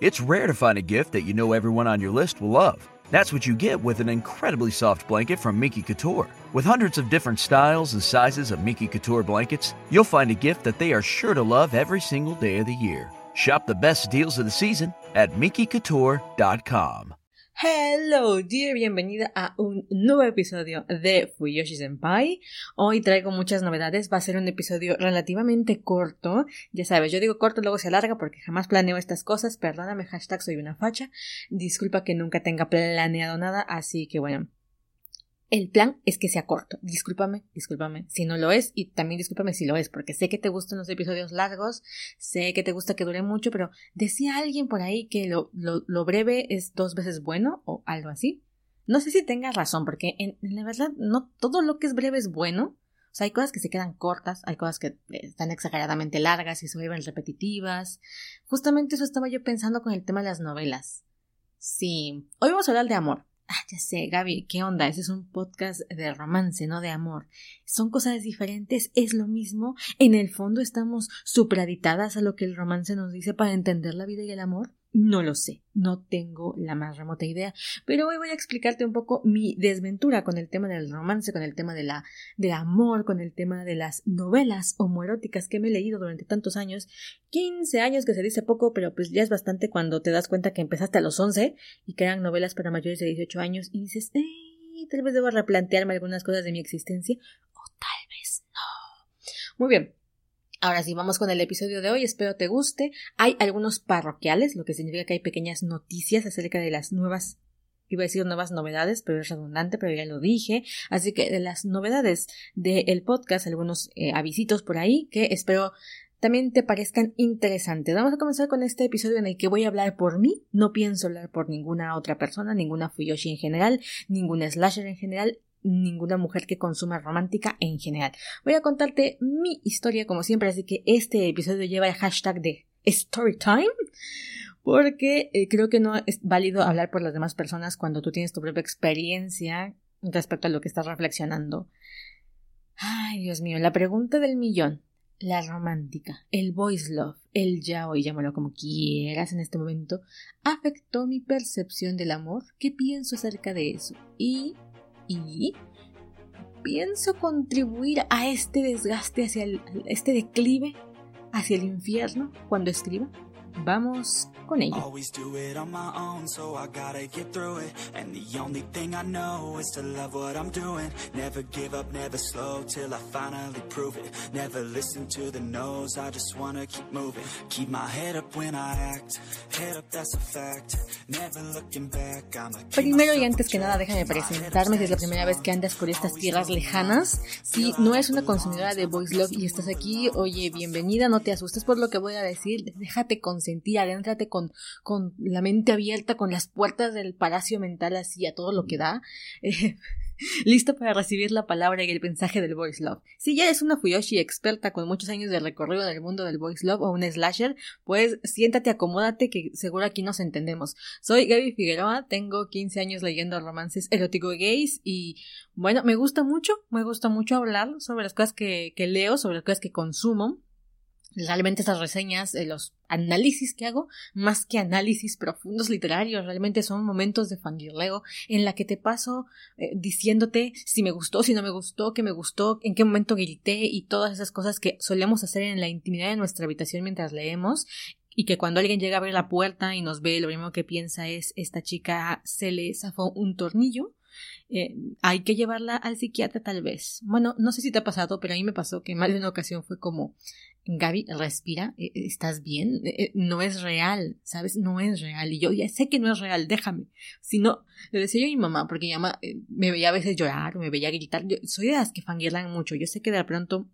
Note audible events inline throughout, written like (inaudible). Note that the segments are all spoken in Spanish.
It's rare to find a gift that you know everyone on your list will love. That's what you get with an incredibly soft blanket from Miki Couture. With hundreds of different styles and sizes of Miki Couture blankets, you'll find a gift that they are sure to love every single day of the year. Shop the best deals of the season at MikiCouture.com. Hello, dear, bienvenida a un nuevo episodio de Fuyoshi Senpai. Hoy traigo muchas novedades, va a ser un episodio relativamente corto. Ya sabes, yo digo corto, luego se alarga porque jamás planeo estas cosas. Perdóname, hashtag soy una facha. Disculpa que nunca tenga planeado nada, así que bueno, el plan es que sea corto. Discúlpame, discúlpame si no lo es y también discúlpame si lo es, porque sé que te gustan los episodios largos, sé que te gusta que dure mucho, pero decía alguien por ahí que lo, lo, breve es dos veces bueno o algo así. No sé si tengas razón, porque en, la verdad no todo lo que es breve es bueno. O sea, hay cosas que se quedan cortas, hay cosas que están exageradamente largas y se vuelven repetitivas. Justamente eso estaba yo pensando con el tema de las novelas. Sí, hoy vamos a hablar de amor. Ah, ya sé, Gaby, ¿qué onda? Ese es un podcast de romance, no de amor. Son cosas diferentes, es lo mismo. En el fondo estamos supraditadas a lo que el romance nos dice para entender la vida y el amor. No lo sé, no tengo la más remota idea, pero hoy voy a explicarte un poco mi desventura con el tema del romance, con el tema de la, del amor, con el tema de las novelas homoeróticas que me he leído durante tantos años, 15 años que se dice poco, pero pues ya es bastante cuando te das cuenta que empezaste a los 11 y que eran novelas para mayores de 18 años y dices. Tal vez debo replantearme algunas cosas de mi existencia, o tal vez no. Muy bien, Ahora sí, vamos con el episodio de hoy, espero te guste. Hay algunos parroquiales, lo que significa que hay pequeñas noticias acerca de las nuevas iba a decir nuevas novedades, pero es redundante, pero ya lo dije. Así que de las novedades del podcast, algunos eh, avisitos por ahí que espero también te parezcan interesantes. Vamos a comenzar con este episodio en el que voy a hablar por mí. No pienso hablar por ninguna otra persona, ninguna Fuyoshi en general, ninguna slasher en general ninguna mujer que consuma romántica en general. Voy a contarte mi historia como siempre, así que este episodio lleva el hashtag de Storytime porque eh, creo que no es válido hablar por las demás personas cuando tú tienes tu propia experiencia respecto a lo que estás reflexionando. Ay, Dios mío, la pregunta del millón. La romántica, el voice love, el yaoi, llámalo como quieras en este momento, afectó mi percepción del amor. ¿Qué pienso acerca de eso? Y y pienso contribuir a este desgaste hacia el, este declive hacia el infierno cuando escriba. Vamos con ello. Always do it on my own, so I gotta get through it. And the only thing I know is to love what I'm doing. Never give up, never slow till I finally prove it. Never listen to the no's, I just wanna keep moving. Keep my head up when I act. Head up, that's a fact. Never looking back, I'm a Primero y antes que nada, déjame presentarme si es la primera vez que andas por estas tierras lejanas. Si no es una consumidora de Voice Love y estás aquí, oye, bienvenida, no te asustes por lo que voy a decir. Déjate con sentir, adéntrate con, con la mente abierta, con las puertas del palacio mental así a todo lo que da. Eh, (laughs) listo para recibir la palabra y el mensaje del voice love. Si ya eres una Fuyoshi experta con muchos años de recorrido en el mundo del voice love o un slasher, pues siéntate, acomódate que seguro aquí nos entendemos. Soy Gaby Figueroa, tengo 15 años leyendo romances erótico gays y bueno, me gusta mucho, me gusta mucho hablar sobre las cosas que, que leo, sobre las cosas que consumo realmente estas reseñas, eh, los análisis que hago, más que análisis profundos literarios, realmente son momentos de fangirleo en la que te paso eh, diciéndote si me gustó, si no me gustó, qué me gustó, en qué momento grité y todas esas cosas que solemos hacer en la intimidad de nuestra habitación mientras leemos y que cuando alguien llega a abrir la puerta y nos ve, lo primero que piensa es esta chica se le zafó un tornillo eh, hay que llevarla al psiquiatra tal vez. Bueno, no sé si te ha pasado, pero a mí me pasó que más de una ocasión fue como, Gaby, respira, eh, eh, ¿estás bien? no es real, ¿sabes? No es real. Y yo ya sé que no es real, déjame. Si no, le decía yo a mi mamá, porque mi mamá me veía a veces llorar me veía gritar. Yo soy de las que fangirlan mucho. Yo sé que de pronto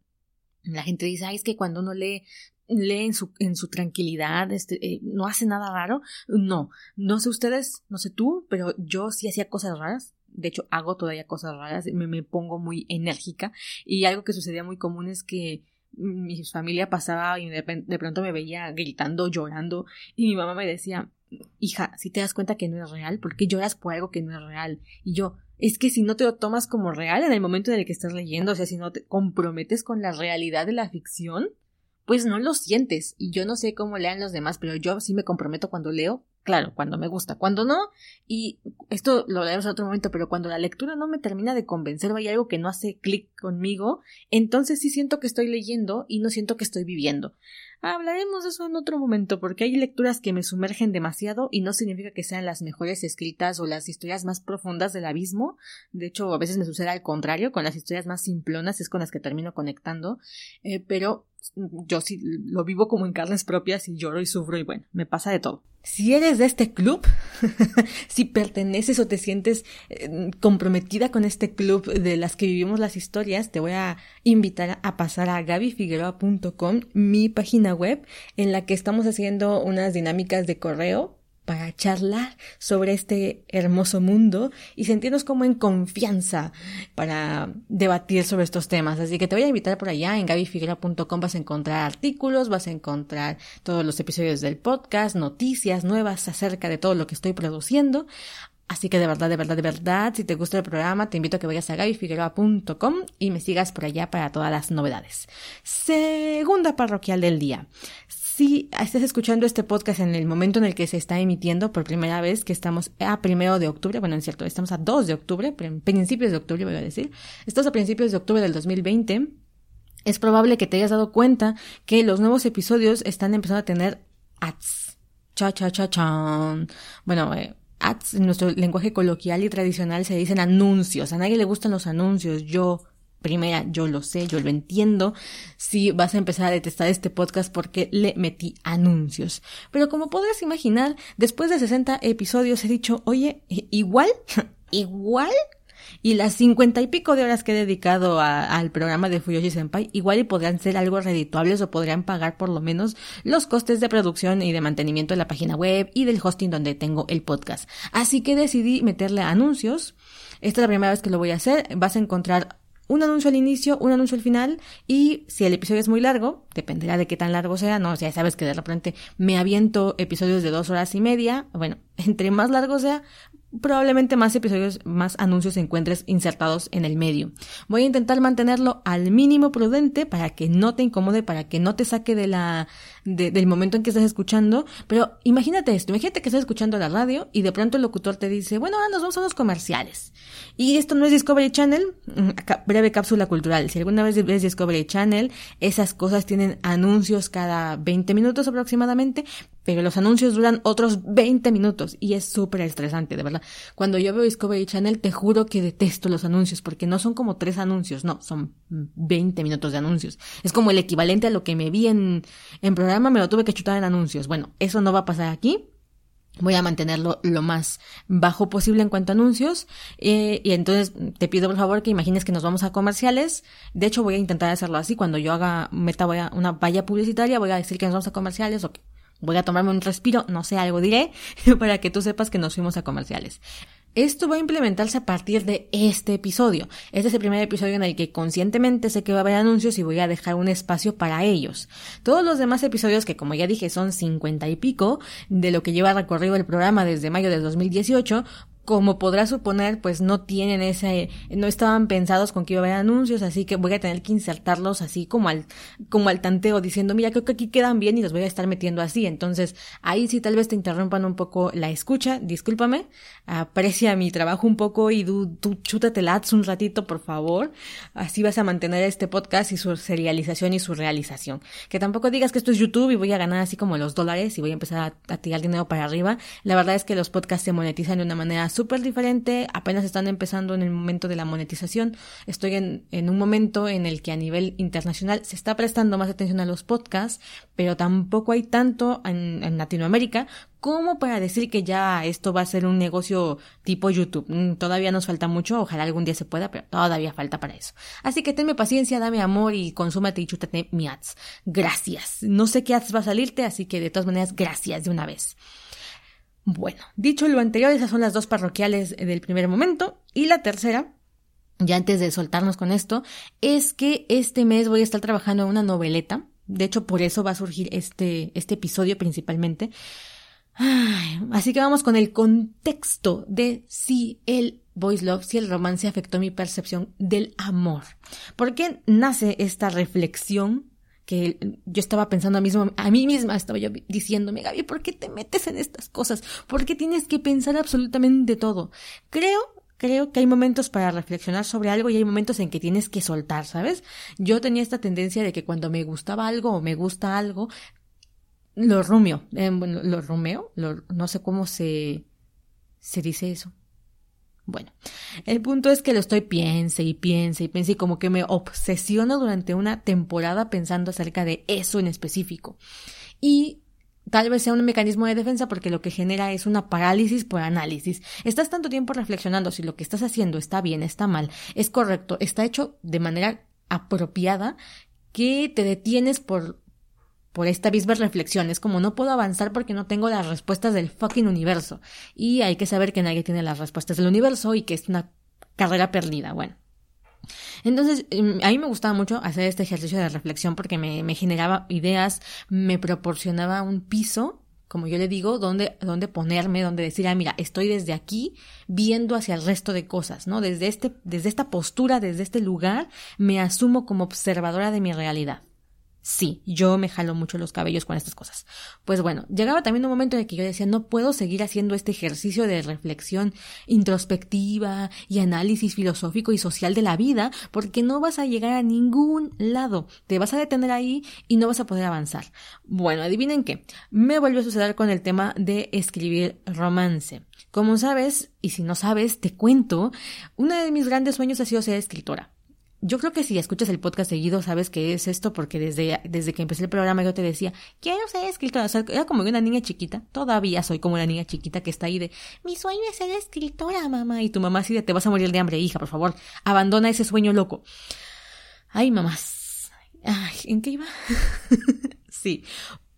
la gente dice, ay, es que cuando uno lee lee en su, en su tranquilidad, este, no hace nada raro. No, no sé ustedes, no sé tú, pero yo sí hacía cosas raras de hecho hago todavía cosas raras, me, me pongo muy enérgica y algo que sucedía muy común es que mi familia pasaba y de, pronto me veía gritando, llorando y mi mamá me decía, hija, si te das cuenta que no es real, ¿por qué lloras por algo que no es real? Y yo, es que si no te lo tomas como real en el momento en el que estás leyendo, o sea, si no te comprometes con la realidad de la ficción, pues no lo sientes. Y yo no sé cómo lean los demás, pero yo sí me comprometo cuando leo Claro, cuando me gusta, cuando no, y esto lo leemos en otro momento, pero cuando la lectura no me termina de convencer o hay algo que no hace clic conmigo, entonces sí siento que estoy leyendo y no siento que estoy viviendo. Hablaremos de eso en otro momento, porque hay lecturas que me sumergen demasiado y no significa que sean las mejores escritas o las historias más profundas del abismo. De hecho, a veces me sucede al contrario, con las historias más simplonas es con las que termino conectando, eh, pero yo sí lo vivo como en carnes propias y lloro y sufro y bueno, me pasa de todo. Si eres de este club, (laughs) si perteneces o te sientes eh, comprometida con este club de las que vivimos las historias, te voy a invitar a pasar a gabifigueroa.com, mi página web, en la que estamos haciendo unas dinámicas de correo para charlar sobre este hermoso mundo y sentirnos como en confianza para debatir sobre estos temas. Así que te voy a invitar por allá en gabifiguera.com vas a encontrar artículos, vas a encontrar todos los episodios del podcast, noticias nuevas acerca de todo lo que estoy produciendo. Así que de verdad, de verdad, de verdad, si te gusta el programa, te invito a que vayas a gabifigueroa.com y me sigas por allá para todas las novedades. Segunda parroquial del día si estás escuchando este podcast en el momento en el que se está emitiendo por primera vez, que estamos a primero de octubre, bueno, es cierto, estamos a 2 de octubre, principios de octubre voy a decir, estamos a principios de octubre del 2020, es probable que te hayas dado cuenta que los nuevos episodios están empezando a tener ads. Cha, cha, cha, chan. Bueno, eh, ads en nuestro lenguaje coloquial y tradicional se dicen anuncios. A nadie le gustan los anuncios. Yo primera, yo lo sé, yo lo entiendo, si vas a empezar a detestar este podcast porque le metí anuncios. Pero como podrás imaginar, después de 60 episodios he dicho, oye, igual, (laughs) igual y las cincuenta y pico de horas que he dedicado al programa de Fuyoshi Senpai, igual y podrían ser algo redituables o podrían pagar por lo menos los costes de producción y de mantenimiento de la página web y del hosting donde tengo el podcast. Así que decidí meterle anuncios. Esta es la primera vez que lo voy a hacer. Vas a encontrar un anuncio al inicio, un anuncio al final y si el episodio es muy largo, dependerá de qué tan largo sea, no, ya sabes que de repente me aviento episodios de dos horas y media, bueno, (laughs) entre más largo sea, probablemente más episodios, más anuncios encuentres insertados en el medio. Voy a intentar mantenerlo al mínimo prudente para que no te incomode, para que no te saque de la, del momento en que estás escuchando. Pero imagínate esto, imagínate que estás escuchando la radio y de pronto el locutor te dice, bueno, ahora nos vamos a los comerciales. Y esto no es Discovery Channel, mm, breve cápsula cultural. Si alguna vez ves Discovery Channel, esas cosas tienen anuncios cada 20 minutos aproximadamente, pero los anuncios duran otros 20 minutos y es súper estresante, de verdad. Cuando yo veo Discovery Channel, te juro que detesto los anuncios porque no son como tres anuncios, no, son 20 minutos de anuncios. Es como el equivalente a lo que me vi en, en me lo tuve que chutar en anuncios. Bueno, eso no va a pasar aquí. Voy a mantenerlo lo más bajo posible en cuanto a anuncios. Eh, y entonces te pido por favor que imagines que nos vamos a comerciales. De hecho, voy a intentar hacerlo así. Cuando yo haga meta voy a una valla publicitaria, voy a decir que nos vamos a comerciales o voy a tomarme un respiro, no sé, algo diré, (laughs) para que tú sepas que nos fuimos a comerciales. Esto va a implementarse a partir de este episodio. Este es el primer episodio en el que conscientemente sé que va a haber anuncios y voy a dejar un espacio para ellos. Todos los demás episodios, que como ya dije son cincuenta y pico, de lo que lleva recorrido el programa desde mayo de 2018, como podrás suponer, pues no tienen ese, no estaban pensados con que iba a haber anuncios, así que voy a tener que insertarlos así como al, como al tanteo, diciendo, mira, creo que aquí quedan bien y los voy a estar metiendo así. Entonces, ahí sí tal vez te interrumpan un poco la escucha, discúlpame, aprecia mi trabajo un poco y tú, tú chútate el ads un ratito, por favor. Así vas a mantener este podcast y su serialización y su realización. Que tampoco digas que esto es YouTube y voy a ganar así como los dólares y voy a empezar a, a tirar dinero para arriba. La verdad es que los podcasts se monetizan de una manera súper diferente, apenas están empezando en el momento de la monetización. Estoy en, en un momento en el que a nivel internacional se está prestando más atención a los podcasts, pero tampoco hay tanto en, en Latinoamérica como para decir que ya esto va a ser un negocio tipo YouTube. Mm, todavía nos falta mucho, ojalá algún día se pueda, pero todavía falta para eso. Así que tenme paciencia, dame amor y consúmate y chútate mi ads. Gracias. No sé qué ads va a salirte, así que de todas maneras, gracias de una vez. Bueno, dicho lo anterior, esas son las dos parroquiales del primer momento. Y la tercera, ya antes de soltarnos con esto, es que este mes voy a estar trabajando en una noveleta. De hecho, por eso va a surgir este, este episodio principalmente. así que vamos con el contexto de si el voice love, si el romance afectó mi percepción del amor. ¿Por qué nace esta reflexión que yo estaba pensando a, mismo, a mí misma, estaba yo diciéndome, Gaby, ¿por qué te metes en estas cosas? ¿Por qué tienes que pensar absolutamente todo? Creo creo que hay momentos para reflexionar sobre algo y hay momentos en que tienes que soltar, ¿sabes? Yo tenía esta tendencia de que cuando me gustaba algo o me gusta algo, lo rumio, bueno, lo rumeo, no sé cómo se, se dice eso. Bueno, el punto es que lo estoy piense y piense y piense y como que me obsesiono durante una temporada pensando acerca de eso en específico. Y tal vez sea un mecanismo de defensa porque lo que genera es una parálisis por análisis. Estás tanto tiempo reflexionando si lo que estás haciendo está bien, está mal, es correcto, está hecho de manera apropiada que te detienes por por esta misma reflexión. Es como no puedo avanzar porque no tengo las respuestas del fucking universo. Y hay que saber que nadie tiene las respuestas del universo y que es una carrera perdida. Bueno. Entonces, em, a mí me gustaba mucho hacer este ejercicio de reflexión porque me, me generaba ideas, me proporcionaba un piso como yo le digo, donde, donde ponerme, donde decir, ah, mira, estoy desde aquí viendo hacia el resto de cosas, ¿no? Desde este, desde esta postura, desde este lugar, me asumo como observadora de mi realidad. Sí, yo me jalo mucho los cabellos con estas cosas. Pues bueno, llegaba también un momento en que yo decía, no puedo seguir haciendo este ejercicio de reflexión introspectiva y análisis filosófico y social de la vida, porque no vas a llegar a ningún lado. Te vas a detener ahí y no vas a poder avanzar. Bueno, adivinen qué. Me volvió a suceder con el tema de escribir romance. Como sabes, y si no sabes, te cuento, uno de mis grandes sueños ha sido ser escritora. Yo creo que si escuchas el podcast seguido sabes que es esto porque desde, desde que empecé el programa yo te decía, quiero ser escritora. Era como una niña chiquita. Todavía soy como una niña chiquita que está ahí de, mi sueño es ser escritora, mamá. Y tu mamá así de, te vas a morir de hambre, hija, por favor. Abandona ese sueño loco. Ay, mamás. Ay, ¿en qué iba? (laughs) sí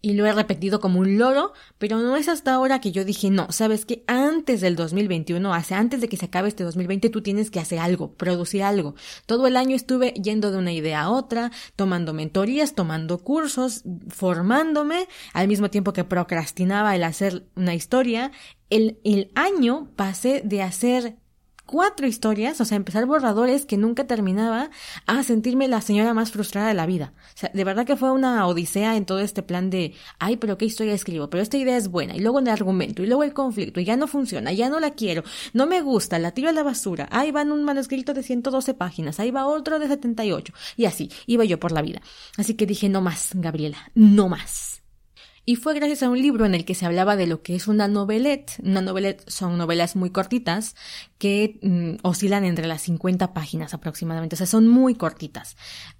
y lo he repetido como un loro, pero no es hasta ahora que yo dije, no, sabes que antes del 2021, hace antes de que se acabe este 2020, tú tienes que hacer algo, producir algo. Todo el año estuve yendo de una idea a otra, tomando mentorías, tomando cursos, formándome, al mismo tiempo que procrastinaba el hacer una historia. El, el año pasé de hacer cuatro historias, o sea, empezar borradores que nunca terminaba, a sentirme la señora más frustrada de la vida. O sea, de verdad que fue una odisea en todo este plan de, ay, pero qué historia escribo, pero esta idea es buena, y luego el argumento, y luego el conflicto, y ya no funciona, ya no la quiero, no me gusta, la tiro a la basura, ahí va un manuscrito de 112 páginas, ahí va otro de 78, y así, iba yo por la vida. Así que dije, no más, Gabriela, no más. Y fue gracias a un libro en el que se hablaba de lo que es una novelette. Una novelette son novelas muy cortitas que mm, oscilan entre las 50 páginas aproximadamente, o sea, son muy cortitas.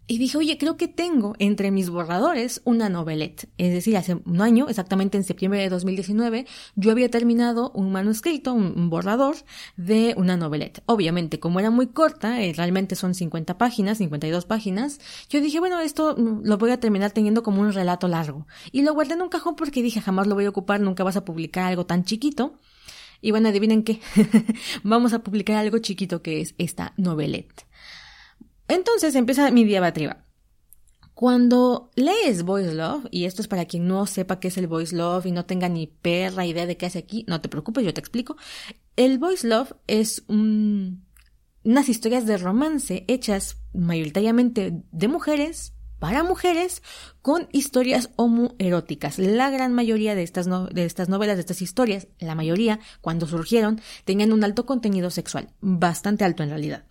Y dije, oye, creo que tengo entre mis borradores una novelette. Es decir, hace un año, exactamente en septiembre de 2019, yo había terminado un manuscrito, un, borrador de una novelette. Obviamente, como era muy corta, eh, realmente son 50 páginas, 52 páginas, yo dije, bueno, esto mm, lo voy a terminar teniendo como un relato largo. Y lo guardé en un cajón porque dije, jamás lo voy a ocupar, nunca vas a publicar algo tan chiquito. Y bueno, adivinen qué, (laughs) vamos a publicar algo chiquito que es esta novelette. Entonces empieza mi diabatriba. Cuando lees Voice Love, y esto es para quien no sepa qué es el Voice Love y no tenga ni perra idea de qué hace aquí, no te preocupes, yo te explico. El Voice Love es unas historias de romance hechas mayoritariamente de mujeres para mujeres con historias homoeróticas. La gran mayoría de estas, de estas novelas, de estas historias, la mayoría, cuando surgieron, tenían un alto contenido sexual, bastante alto en realidad.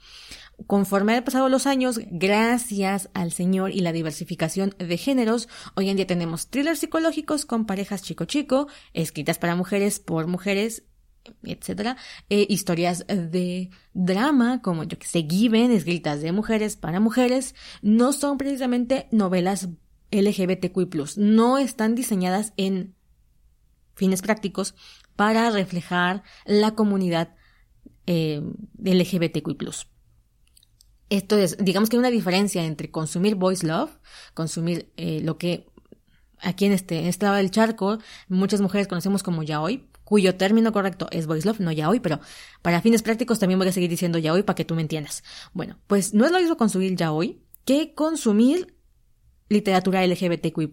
Conforme han pasado los años, gracias al Señor y la diversificación de géneros, hoy en día tenemos thrillers psicológicos con parejas chico-chico, escritas para mujeres por mujeres, etcétera, eh, historias de drama, como yo que sé, Given, escritas de mujeres para mujeres, no son precisamente novelas LGBTQI+, no están diseñadas en fines prácticos para reflejar la comunidad eh, LGBTQI+. Esto es, digamos que hay una diferencia entre consumir voice love, consumir eh, lo que aquí en este, en este lado del charco muchas mujeres conocemos como yaoi, cuyo término correcto es voice love, no yaoi, pero para fines prácticos también voy a seguir diciendo yaoi para que tú me entiendas. Bueno, pues no es lo mismo consumir yaoi que consumir literatura LGBTQI+.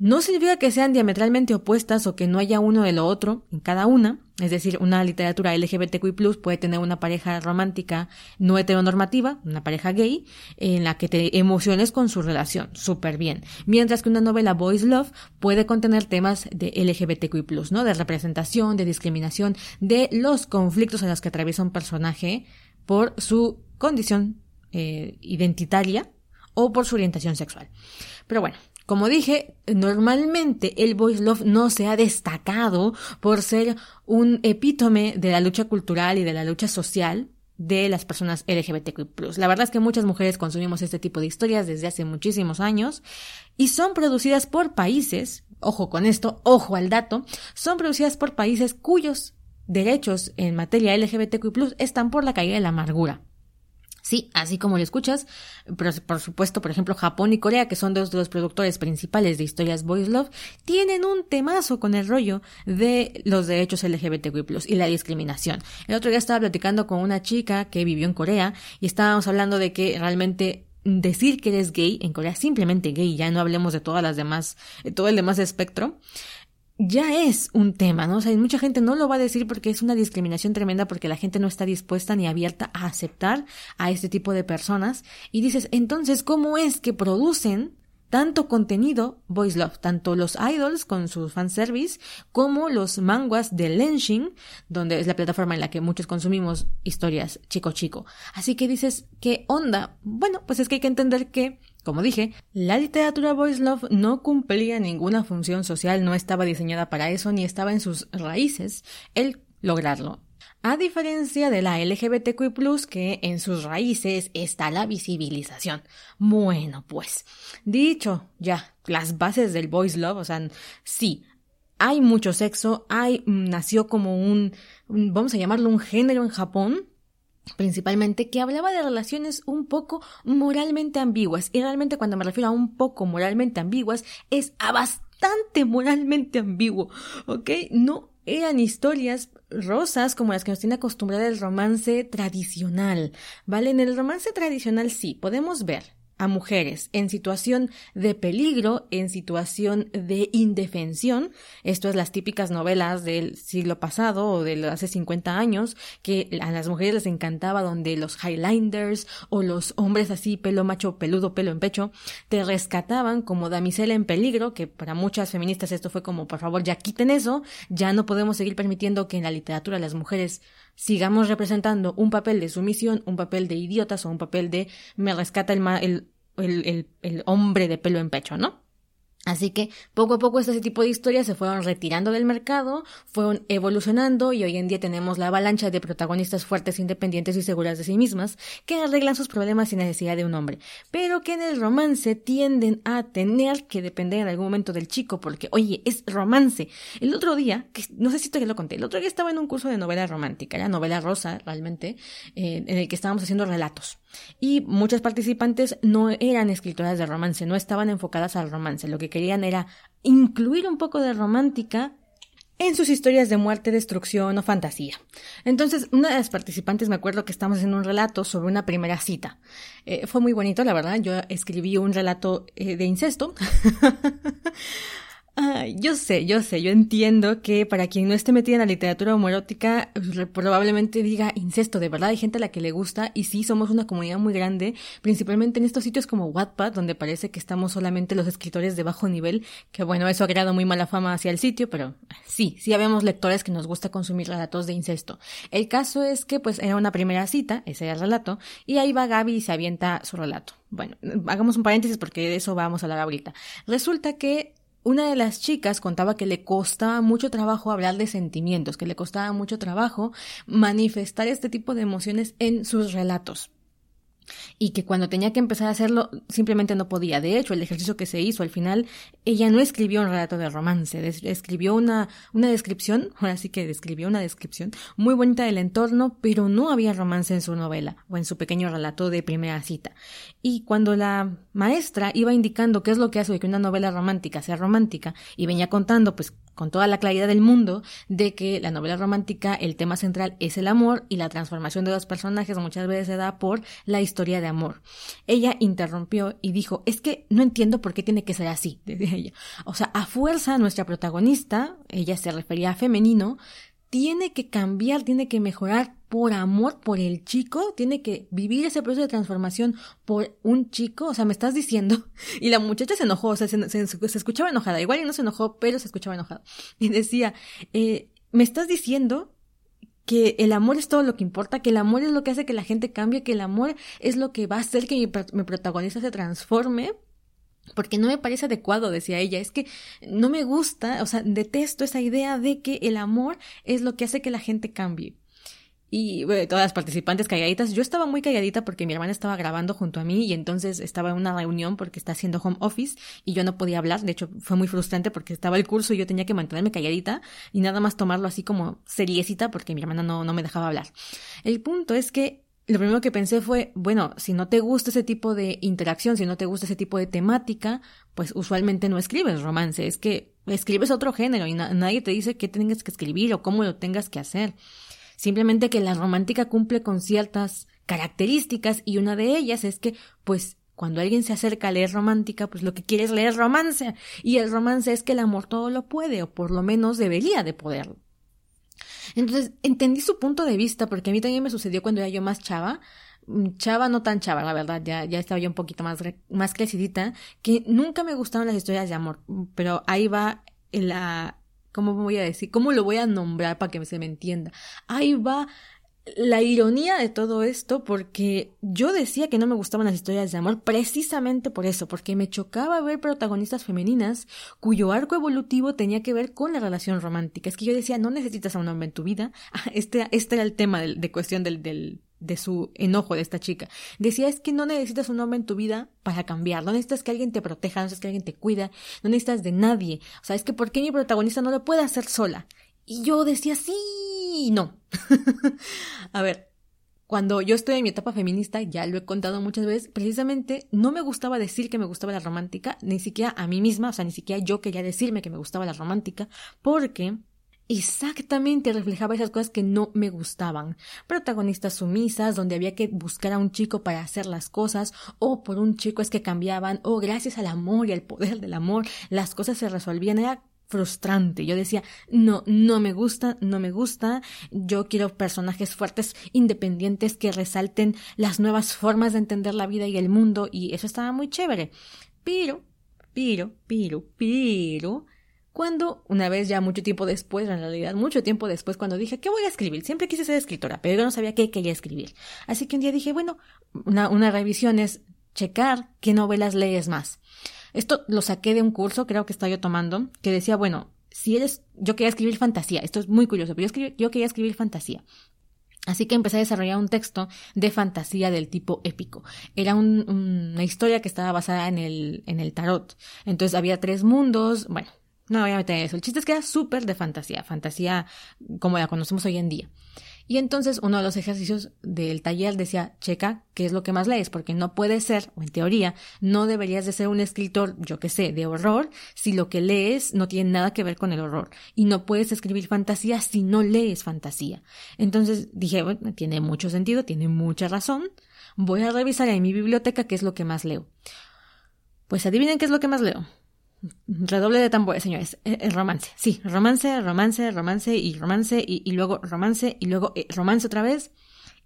No significa que sean diametralmente opuestas o que no haya uno de lo otro en cada una, es decir, una literatura LGBTQI puede tener una pareja romántica no heteronormativa, una pareja gay, en la que te emociones con su relación, súper bien. Mientras que una novela Boys Love puede contener temas de LGBTQI ¿no? De representación, de discriminación, de los conflictos en los que atraviesa un personaje por su condición eh, identitaria o por su orientación sexual. Pero bueno, como dije, normalmente el Boys Love no se ha destacado por ser un epítome de la lucha cultural y de la lucha social de las personas LGBTQ+. La verdad es que muchas mujeres consumimos este tipo de historias desde hace muchísimos años y son producidas por países, ojo con esto, ojo al dato, son producidas por países cuyos derechos en materia LGBTQ+, están por la caída de la amargura. Sí, así como lo escuchas, pero por supuesto, por ejemplo, Japón y Corea, que son dos de los productores principales de historias Boys Love, tienen un temazo con el rollo de los derechos LGBTQ+, y la discriminación. El otro día estaba platicando con una chica que vivió en Corea y estábamos hablando de que realmente decir que eres gay en Corea, simplemente gay, ya no hablemos de todas las demás, de todo el demás espectro, ya es un tema, ¿no? O sea, mucha gente no lo va a decir porque es una discriminación tremenda porque la gente no está dispuesta ni abierta a aceptar a este tipo de personas. Y dices, entonces, ¿cómo es que producen tanto contenido Voice Love, tanto los idols con su fanservice como los manguas de Lenshin, donde es la plataforma en la que muchos consumimos historias chico chico. Así que dices, ¿qué onda? Bueno, pues es que hay que entender que como dije, la literatura Voice Love no cumplía ninguna función social, no estaba diseñada para eso, ni estaba en sus raíces el lograrlo. A diferencia de la LGBTQ+, que en sus raíces está la visibilización. Bueno, pues, dicho ya, las bases del Voice Love, o sea, sí, hay mucho sexo, hay, nació como un, vamos a llamarlo un género en Japón, principalmente, que hablaba de relaciones un poco moralmente ambiguas. Y realmente cuando me refiero a un poco moralmente ambiguas, es a bastante moralmente ambiguo, ¿ok? No eran historias rosas como las que nos tiene acostumbrada el romance tradicional, ¿vale? En el romance tradicional sí, podemos ver a mujeres en situación de peligro, en situación de indefensión. Esto es las típicas novelas del siglo pasado o de hace 50 años, que a las mujeres les encantaba donde los Highlanders o los hombres así, pelo macho, peludo, pelo en pecho, te rescataban como damisela en peligro, que para muchas feministas esto fue como, por favor, ya quiten eso, ya no podemos seguir permitiendo que en la literatura las mujeres sigamos representando un papel de sumisión, un papel de idiotas o un papel de me rescata el, el, el, el hombre de pelo en pecho, ¿no? Así que poco a poco este tipo de historias se fueron retirando del mercado, fueron evolucionando y hoy en día tenemos la avalancha de protagonistas fuertes, independientes y seguras de sí mismas que arreglan sus problemas sin necesidad de un hombre, pero que en el romance tienden a tener que depender en algún momento del chico porque, oye, es romance. El otro día, que no sé si te lo conté, el otro día estaba en un curso de novela romántica, la novela rosa realmente, eh, en el que estábamos haciendo relatos. Y muchas participantes no eran escritoras de romance, no estaban enfocadas al romance, lo que querían era incluir un poco de romántica en sus historias de muerte, destrucción o fantasía. Entonces, una de las participantes me acuerdo que estamos en un relato sobre una primera cita. Eh, fue muy bonito, la verdad. Yo escribí un relato eh, de incesto. (laughs) yo sé, yo sé, yo entiendo que para quien no esté metida en la literatura homoerótica, probablemente diga incesto, de verdad hay gente a la que le gusta y sí, somos una comunidad muy grande, principalmente en estos sitios como Wattpad, donde parece que estamos solamente los escritores de bajo nivel, que bueno, eso ha creado muy mala fama hacia el sitio, pero sí, sí habemos lectores que nos gusta consumir relatos de incesto. El caso es que pues era una primera cita, ese era el relato, y ahí va Gaby y se avienta su relato. Bueno, hagamos un paréntesis porque de eso vamos a hablar ahorita. Resulta que una de las chicas contaba que le costaba mucho trabajo hablar de sentimientos, que le costaba mucho trabajo manifestar este tipo de emociones en sus relatos y que cuando tenía que empezar a hacerlo simplemente no podía. De hecho, el ejercicio que se hizo al final, ella no escribió un relato de romance, escribió una, una descripción, (laughs) ahora sí que describió una descripción muy bonita del entorno, pero no había romance en su novela o en su pequeño relato de primera cita. Y cuando la maestra iba indicando qué es lo que hace que una novela romántica sea romántica y venía contando pues con toda la claridad del mundo de que la novela romántica, el tema central es el amor y la transformación de los personajes muchas veces se da por la historia de amor. Ella interrumpió y dijo, es que no entiendo por qué tiene que ser así, (laughs) decía ella. O sea, a fuerza nuestra protagonista, ella se refería a femenino, tiene que cambiar, tiene que mejorar por amor por el chico, tiene que vivir ese proceso de transformación por un chico, o sea, me estás diciendo, (laughs) y la muchacha se enojó, o sea, se, escuchaba enojada, igual y no se enojó, pero se escuchaba enojada, (laughs) y decía, eh, me estás diciendo que el amor es todo lo que importa, que el amor es lo que hace que la gente cambie, que el amor es lo que va a hacer que mi protagonista se transforme, porque no me parece adecuado, decía ella, es que no me gusta, o sea, detesto esa idea de que el amor es lo que hace que la gente cambie. Y todas las participantes calladitas, yo estaba muy calladita porque mi hermana estaba grabando junto a mí y entonces estaba en una reunión porque está haciendo home office y yo no podía hablar, de hecho fue muy frustrante porque estaba el curso y yo tenía que mantenerme calladita y nada más tomarlo así como seriecita porque mi hermana no, no me dejaba hablar. El punto es que lo primero que pensé fue, bueno, si no te gusta ese tipo de interacción, si no te gusta ese tipo de temática, pues usualmente no escribes romance, es que escribes otro género y nadie te dice qué tengas que escribir o cómo lo tengas que hacer. Simplemente que la romántica cumple con ciertas características y una de ellas es que, pues, cuando alguien se acerca a leer romántica, pues lo que quiere es leer romance. Y el romance es que el amor todo lo puede, o por lo menos debería de poderlo. Entonces, entendí su punto de vista, porque a mí también me sucedió cuando era yo más chava, mm, chava, no tan chava, la verdad, ya, ya estaba yo un poquito más, más crecidita, que nunca me gustaron las historias de amor, pero ahí va la, ¿cómo voy a decir? ¿Cómo lo voy a nombrar para que se me entienda? Ahí va la ironía de todo esto, porque yo decía que no me gustaban las historias de amor precisamente por eso, porque me chocaba ver protagonistas femeninas cuyo arco evolutivo tenía que ver con la relación romántica. Es que yo decía, no necesitas a un hombre en tu vida. (laughs) Este, este era el tema de, de cuestión del, del, de su enojo de esta chica. Decía, es que no necesitas un hombre en tu vida para cambiar, no necesitas que alguien te proteja, no necesitas que alguien te cuida, no necesitas de nadie. O sea, es que ¿por qué mi protagonista no lo puede hacer sola? Y yo decía, sí, no. (laughs) a ver, cuando yo estoy en mi etapa feminista, ya lo he contado muchas veces, precisamente no me gustaba decir que me gustaba la romántica, ni siquiera a mí misma, o sea, ni siquiera yo quería decirme que me gustaba la romántica, porque exactamente reflejaba esas cosas que no me gustaban. Protagonistas sumisas, donde había que buscar a un chico para hacer las cosas, o por un chico es que cambiaban, o gracias al amor y al poder del amor, las cosas se resolvían. Era frustrante. Yo decía, no, no me gusta, no me gusta. Yo quiero personajes fuertes, independientes, que resalten las nuevas formas de entender la vida y el mundo, y eso estaba muy chévere. Pero, pero, pero, pero, cuando, una vez ya mucho tiempo después, en realidad mucho tiempo después, cuando dije, ¿qué voy a escribir? Siempre quise ser escritora, pero yo no sabía qué quería escribir. Así que un día dije, bueno, una, una revisión es checar qué novelas lees más. Esto lo saqué de un curso, creo que estaba yo tomando, que decía, bueno, si eres, yo quería escribir fantasía, esto es muy curioso, pero yo, yo quería escribir fantasía. Así que empecé a desarrollar un texto de fantasía del tipo épico. Era una historia que estaba basada en el, en el tarot. Entonces había tres mundos, bueno, no voy a meter eso. El chiste es que era súper de fantasía, fantasía como la conocemos hoy en día. Y entonces uno de los ejercicios del taller decía, checa qué es lo que más lees, porque no puede ser, o en teoría, no deberías de ser un escritor, yo qué sé, de horror, si lo que lees no tiene nada que ver con el horror. Y no puedes escribir fantasía si no lees fantasía. Entonces dije, bueno, tiene mucho sentido, tiene mucha razón. Voy a revisar en mi biblioteca qué es lo que más leo. Pues adivinen qué es lo que más leo. Redoble de tambores, señores. El eh, romance. Sí, romance, romance, romance y romance y, luego romance y luego eh, romance otra vez.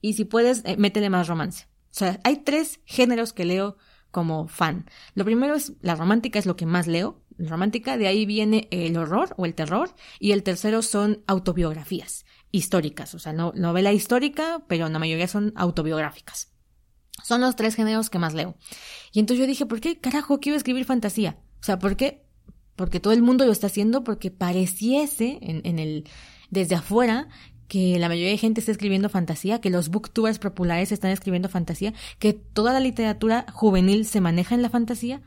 Y si puedes, eh, métele más romance. O sea, hay tres géneros que leo como fan. Lo primero es la romántica, es lo que más leo. Romántica, de ahí viene el horror o el terror. Y el tercero son autobiografías históricas. O sea, no, novela histórica, pero la mayoría son autobiográficas. Son los tres géneros que más leo. Y entonces yo dije, ¿por qué carajo quiero escribir fantasía? O sea, ¿por qué? Porque todo el mundo lo está haciendo porque pareciese en, en el, desde afuera que la mayoría de gente está escribiendo fantasía, que los booktubers populares están escribiendo fantasía, que toda la literatura juvenil se maneja en la fantasía,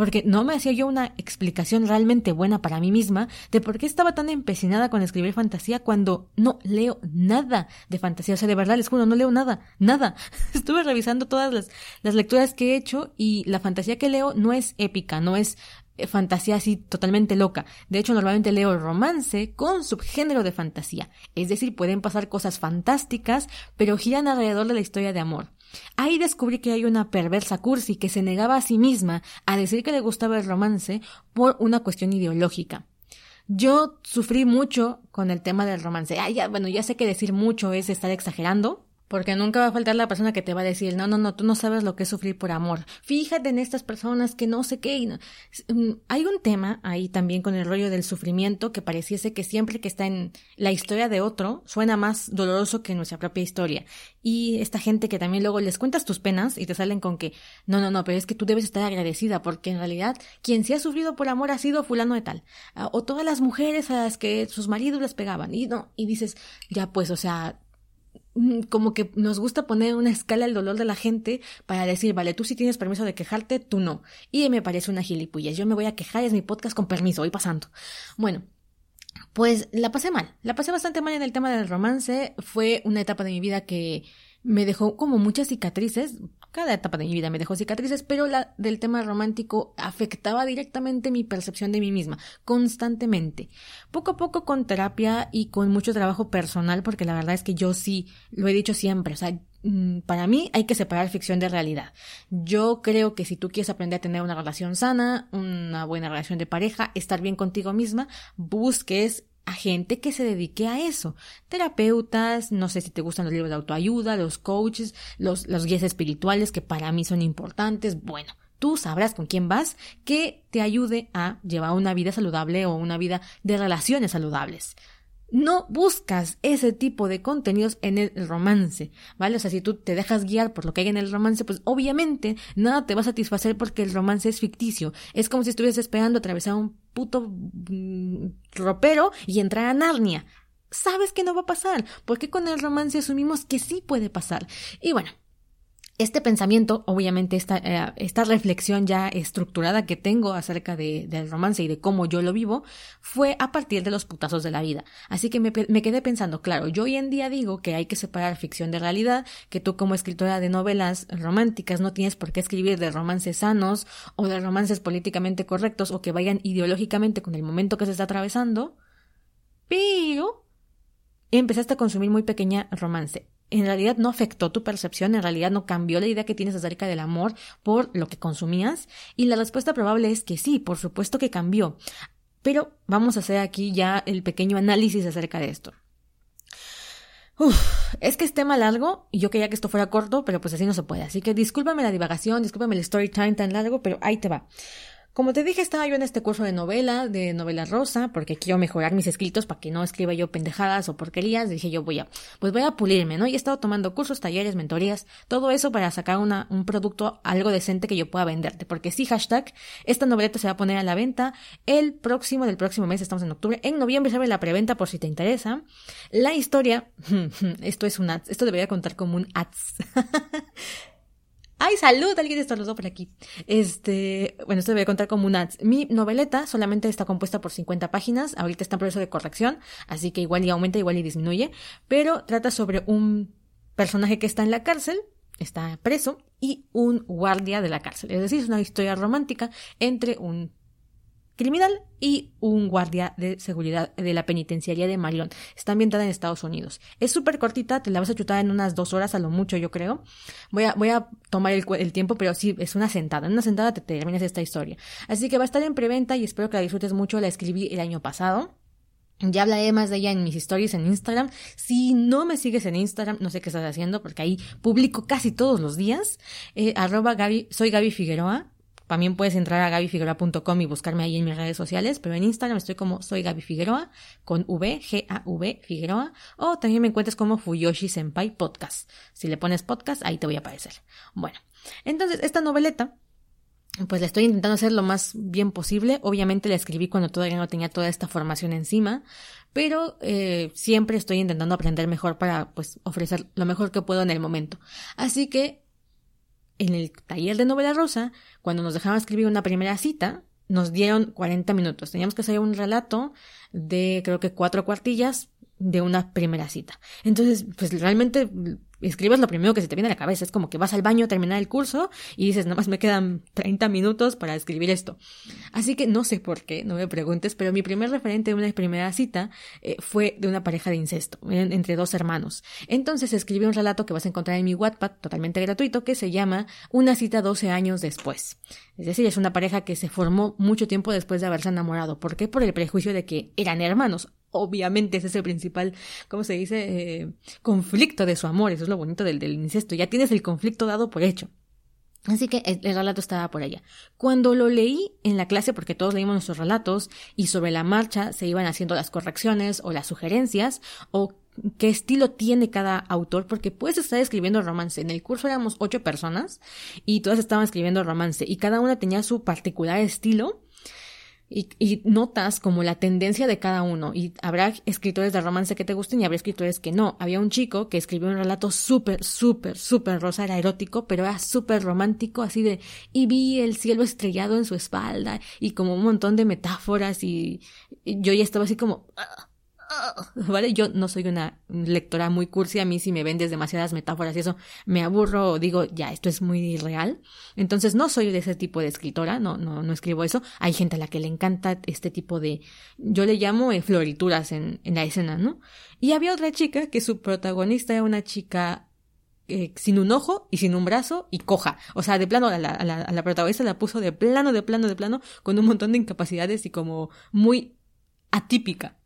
porque no me hacía yo una explicación realmente buena para mí misma de por qué estaba tan empecinada con escribir fantasía cuando no leo nada de fantasía. O sea, de verdad les juro, no leo nada, nada. (laughs) Estuve revisando todas las, las lecturas que he hecho y la fantasía que leo no es épica, no es fantasía así totalmente loca. De hecho, normalmente leo romance con subgénero de fantasía. Es decir, pueden pasar cosas fantásticas, pero giran alrededor de la historia de amor. Ahí descubrí que hay una perversa cursi que se negaba a sí misma a decir que le gustaba el romance por una cuestión ideológica. Yo sufrí mucho con el tema del romance. Ah, ya, bueno, ya sé que decir mucho es estar exagerando, porque nunca va a faltar la persona que te va a decir, no, no, no, tú no sabes lo que es sufrir por amor. Fíjate en estas personas que no sé qué. Mm, hay un tema ahí también con el rollo del sufrimiento que pareciese que siempre que está en la historia de otro suena más doloroso que nuestra propia historia. Y esta gente que también luego les cuentas tus penas y te salen con que, no, no, no, pero es que tú debes estar agradecida porque en realidad quien sí ha sufrido por amor ha sido fulano de tal. Ah, o todas las mujeres a las que sus maridos les pegaban. Y no, y dices, ya pues, o sea, como que nos gusta poner una escala el dolor de la gente para decir, vale, tú sí tienes permiso de quejarte, tú no. Y me parece una gilipollas. Yo me voy a quejar, es mi podcast con permiso, voy pasando. Bueno, pues la pasé mal. La pasé bastante mal en el tema del romance. Fue una etapa de mi vida que me dejó como muchas cicatrices. Cada etapa de mi vida me dejó cicatrices, pero la del tema romántico afectaba directamente mi percepción de mí misma, constantemente. Poco a poco con terapia y con mucho trabajo personal, porque la verdad es que yo sí, lo he dicho siempre, o sea, mm, para mí hay que separar ficción de realidad. Yo creo que si tú quieres aprender a tener una relación sana, una buena relación de pareja, estar bien contigo misma, busques a gente que se dedique a eso. Terapeutas, no sé si te gustan los libros de autoayuda, los coaches, los, los guías espirituales que para mí son importantes. Bueno, tú sabrás con quién vas que te ayude a llevar una vida saludable o una vida de relaciones saludables no buscas ese tipo de contenidos en el romance, ¿vale? O sea, si tú te dejas guiar por lo que hay en el romance, pues obviamente nada te va a satisfacer porque el romance es ficticio. Es como si estuvieras esperando atravesar un puto mm, ropero y entrar a Narnia. Sabes que no va a pasar, porque con el romance asumimos que sí puede pasar. Y bueno, este pensamiento, obviamente esta, eh, esta reflexión ya estructurada que tengo acerca de, del romance y de cómo yo lo vivo, fue a partir de los putazos de la vida. Así que me, me, quedé pensando, claro, yo hoy en día digo que hay que separar ficción de realidad, que tú como escritora de novelas románticas no tienes por qué escribir de romances sanos o de romances políticamente correctos o que vayan ideológicamente con el momento que se está atravesando, pero empezaste a consumir muy pequeña romance en realidad no afectó tu percepción, en realidad no cambió la idea que tienes acerca del amor por lo que consumías? Y la respuesta probable es que sí, por supuesto que cambió. Pero vamos a hacer aquí ya el pequeño análisis acerca de esto. Uf, es que es tema largo y yo quería que esto fuera corto, pero pues así no se puede. Así que discúlpame la divagación, discúlpame el story time tan largo, pero ahí te va. Como te dije, estaba yo en este curso de novela, de novela rosa, porque quiero mejorar mis escritos para que no escriba yo pendejadas o porquerías. Dije yo voy a, pues voy a pulirme, ¿no? Y he estado tomando cursos, talleres, mentorías, todo eso para sacar una, un producto algo decente que yo pueda venderte. Porque sí, hashtag, esta noveleta se va a poner a la venta el próximo del próximo mes, estamos en octubre. En noviembre se abre la preventa por si te interesa. La historia, (laughs) esto es un ads, esto debería contar como un ads. (laughs) ¡Ay, salud! Alguien estornudó por aquí. Este, bueno, esto voy a contar como un ads. Mi noveleta solamente está compuesta por 50 páginas. Ahorita está en proceso de corrección, así que igual y aumenta, igual y disminuye. Pero trata sobre un personaje que está en la cárcel, está preso, y un guardia de la cárcel. Es decir, es una historia romántica entre un criminal y un guardia de seguridad de la penitenciaría de Marion. Está ambientada en Estados Unidos. Es súper cortita, te la vas a chutar en unas dos horas a lo mucho, yo creo. Voy a, voy a tomar el, tiempo, pero sí, es una sentada. En una sentada te terminas esta historia. Así que va a estar en preventa y espero que la disfrutes mucho. La escribí el año pasado. Ya hablaré más de ella en mis stories en Instagram. Si no me sigues en Instagram, no sé qué estás haciendo, porque ahí publico casi todos los días. Eh, arroba Gaby, soy Gaby Figueroa. También puedes entrar a gabyfigueroa.com y buscarme ahí en mis redes sociales, pero en Instagram estoy como soy Gaby Figueroa, con V, G-A-V, Figueroa, o también me encuentras como Fuyoshi Senpai Podcast. Si le pones podcast, ahí te voy a aparecer. Bueno, entonces esta noveleta pues la estoy intentando hacer lo más bien posible. Obviamente la escribí cuando todavía no tenía toda esta formación encima, pero eh, siempre estoy intentando aprender mejor para pues ofrecer lo mejor que puedo en el momento. Así que en el taller de novela rosa, cuando nos dejaban escribir una primera cita, nos dieron 40 minutos. Teníamos que hacer un relato de creo que cuatro cuartillas de una primera cita. Entonces, pues realmente escribes lo primero que se te viene a la cabeza. Es como que vas al baño a terminar el curso y dices, nada más me quedan 30 minutos para escribir esto. Así que no sé por qué, no me preguntes, pero mi primer referente de una primera cita eh, fue de una pareja de incesto, entre dos hermanos. Entonces escribí un relato que vas a encontrar en mi Wattpad, totalmente gratuito, que se llama Una cita 12 años después. Es decir, es una pareja que se formó mucho tiempo después de haberse enamorado. ¿Por qué? Por el prejuicio de que eran hermanos obviamente ese es el principal, ¿cómo se dice? Eh, conflicto de su amor. Eso es lo bonito del, del incesto. Ya tienes el conflicto dado por hecho. Así que el, relato estaba por allá. Cuando lo leí en la clase, porque todos leímos nuestros relatos, y sobre la marcha se iban haciendo las correcciones o las sugerencias, o qué estilo tiene cada autor, porque puedes estar escribiendo romance. En el curso éramos ocho personas, y todas estaban escribiendo romance, y cada una tenía su particular estilo, y, notas como la tendencia de cada uno. Y habrá escritores de romance que te gusten y habrá escritores que no. Había un chico que escribió un relato súper, súper, súper rosa, era erótico, pero era súper romántico, así de, y vi el cielo estrellado en su espalda y como un montón de metáforas y, yo ya estaba así como, ah, (laughs) ¿vale? Yo no soy una lectora muy cursi, a mí si me vendes demasiadas metáforas y eso me aburro o digo, ya, esto es muy real. Entonces no soy de ese tipo de escritora, no, no, no escribo eso. Hay gente a la que le encanta este tipo de, yo le llamo eh, florituras en, en la escena, ¿no? Y había otra chica que su protagonista era una chica eh, sin un ojo y sin un brazo y coja. O sea, de plano, a la, protagonista la puso de plano, de plano, de plano, con un montón de incapacidades y como muy atípica.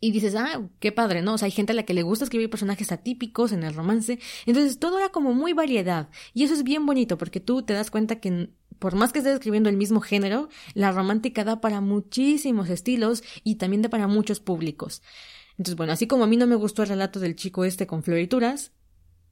Y dices, ah, qué padre, ¿no? O sea, hay gente a la que le gusta escribir personajes atípicos en el romance. Entonces, todo era como muy variedad. Y eso es bien bonito porque tú te das cuenta que por más que estés escribiendo el mismo género, la romántica da para muchísimos estilos y también da para muchos públicos. Entonces, bueno, así como a mí no me gustó el relato del chico este con florituras,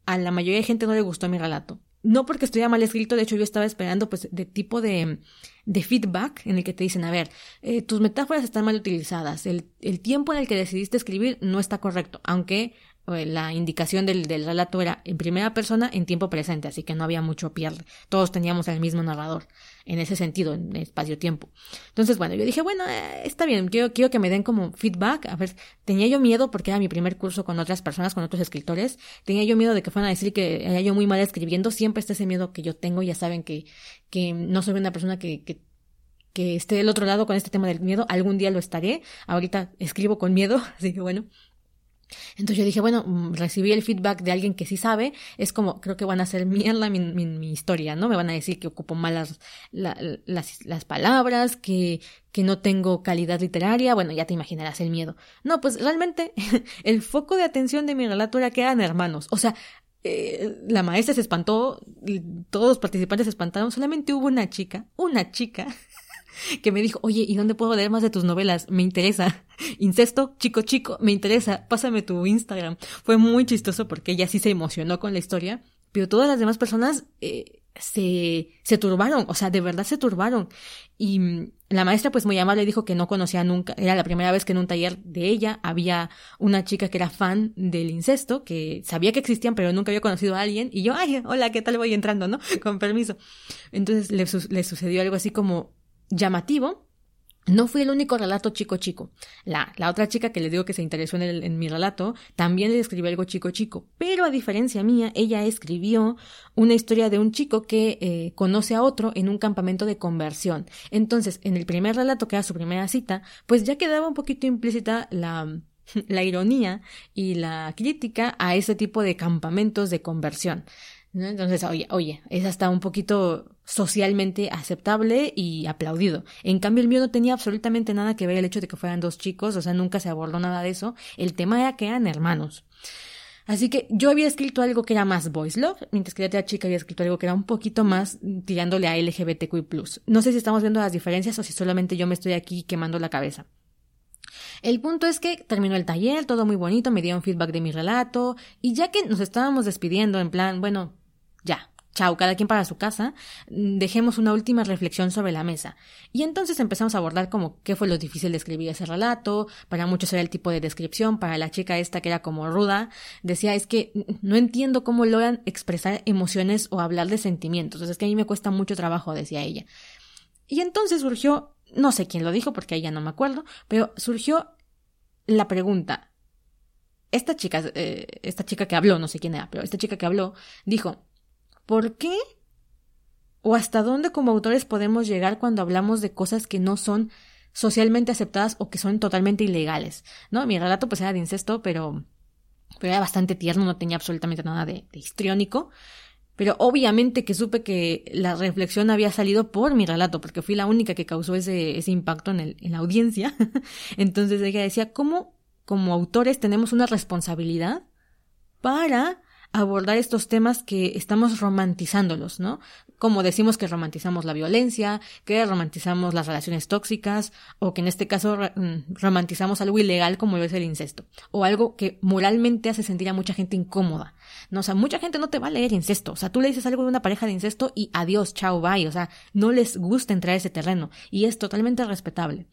a la mayoría de gente no le gustó mi relato no porque estuviera mal escrito, de hecho yo estaba esperando pues de tipo de, de feedback en el que te dicen, a ver, eh, tus metáforas están mal utilizadas, el, el tiempo en el que decidiste escribir no está correcto, aunque la indicación del, del, relato era en primera persona en tiempo presente, así que no había mucho pierde. Todos teníamos el mismo narrador en ese sentido, en espacio-tiempo. Entonces, bueno, yo dije, bueno, eh, está bien, quiero, quiero que me den como feedback. A ver, tenía yo miedo porque era mi primer curso con otras personas, con otros escritores. Tenía yo miedo de que fueran a decir que era yo muy mal escribiendo. Siempre está ese miedo que yo tengo. Ya saben que, que no soy una persona que, que que esté del otro lado con este tema del miedo, algún día lo estaré. Ahorita escribo con miedo, (laughs) así que bueno, entonces yo dije, bueno, mm, recibí el feedback de alguien que sí sabe, es como, creo que van a hacer mierda (laughs) mi, mi, historia, ¿no? Me van a decir que ocupo malas las, las palabras, que, que no tengo calidad literaria, bueno, ya te imaginarás el miedo. No, pues realmente (laughs) el foco de atención de mi relato era que eran hermanos, o sea, eh, la maestra se espantó, todos los participantes se espantaron, solamente hubo una chica, una chica (laughs) que me dijo, oye, ¿y dónde puedo leer más de tus novelas? Me interesa. Incesto, chico, chico, me interesa. Pásame tu Instagram. Fue muy chistoso porque ella sí se emocionó con la historia, pero todas las demás personas eh, se, se turbaron, o sea, de verdad se turbaron. Y mm, la maestra pues muy amable dijo que no conocía nunca, era la primera vez que en un taller de ella había una chica que era fan del incesto, que sabía que existían pero nunca había conocido a alguien y yo, ay, hola, ¿qué tal voy entrando, no? (laughs) Con permiso. Entonces le, le sucedió algo así como, llamativo, no fui el único relato chico chico. La, la otra chica que le digo que se interesó en, el, en mi relato también le escribió algo chico chico. Pero a diferencia mía, ella escribió una historia de un chico que eh, conoce a otro en un campamento de conversión. Entonces, en el primer relato, que era su primera cita, pues ya quedaba un poquito implícita la, (laughs) la ironía y la crítica a ese tipo de campamentos de conversión. Entonces, oye, oye, es hasta un poquito socialmente aceptable y aplaudido. En cambio, el mío no tenía absolutamente nada que ver el hecho de que fueran dos chicos, o sea, nunca se abordó nada de eso. El tema era que eran hermanos. Así que yo había escrito algo que era más voice love, mientras que la chica había escrito algo que era un poquito más tirándole a LGBTQI+. No sé si estamos viendo las diferencias o si solamente yo me estoy aquí quemando la cabeza. El punto es que terminó el taller, todo muy bonito, me dieron feedback de mi relato, y ya que nos estábamos despidiendo, en plan, bueno, ya, chao, cada quien para su casa, mm, dejemos una última reflexión sobre la mesa. Y entonces empezamos a abordar como qué fue lo difícil de escribir ese relato, para muchos era el tipo de descripción, para la chica esta que era como ruda, decía es que no entiendo cómo logran expresar emociones o hablar de sentimientos, es que a mí me cuesta mucho trabajo, decía ella. Y entonces surgió, no sé quién lo dijo porque ahí ya no me acuerdo, pero surgió la pregunta, esta chica, eh, esta chica que habló, no sé quién era, pero esta chica que habló, dijo, ¿por qué o hasta dónde como autores podemos llegar cuando hablamos de cosas que no son socialmente aceptadas o que son totalmente ilegales? ¿No? Mi relato pues era de incesto, pero, pero era bastante tierno, no tenía absolutamente nada de, histriónico. Pero obviamente que supe que la reflexión había salido por mi relato, porque fui la única que causó ese, ese impacto en, el, en la audiencia. (laughs) Entonces ella decía, ¿cómo como autores tenemos una responsabilidad para abordar estos temas que estamos romantizándolos, ¿no? Como decimos que romantizamos la violencia, que romantizamos las relaciones tóxicas, o que en este caso mm, romantizamos algo ilegal como es el incesto, o algo que moralmente hace sentir a mucha gente incómoda, ¿no? O sea, mucha gente no te va a leer incesto, o sea, tú le dices algo de una pareja de incesto y adiós, chao, bye, o sea, no les gusta entrar a ese terreno, y es totalmente respetable.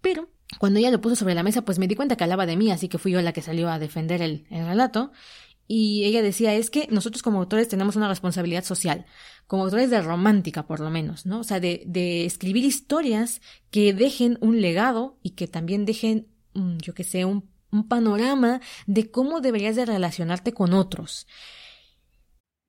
Pero cuando ella lo puso sobre la mesa, pues me di cuenta que hablaba de mí, así que fui yo la que salió a defender el, relato. Y ella decía, es que nosotros como autores tenemos una responsabilidad social, como autores de romántica por lo menos, ¿no? O sea, de, de escribir historias que dejen un legado y que también dejen, mm, yo que sé, un, un panorama de cómo deberías de relacionarte con otros.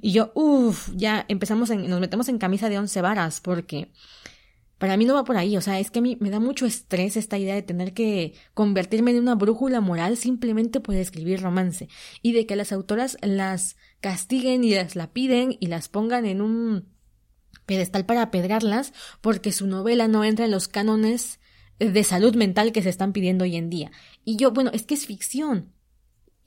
y yo, uff, ya empezamos en, nos metemos en camisa de once varas porque para mí no va por ahí, o sea, es que a mí me da mucho estrés esta idea de tener que convertirme en una brújula moral simplemente por escribir romance y de que las autoras las castiguen y las la piden y las pongan en un pedestal para apedrearlas porque su novela no entra en los cánones de salud mental que se están pidiendo hoy en día. Y yo, bueno, es que es ficción.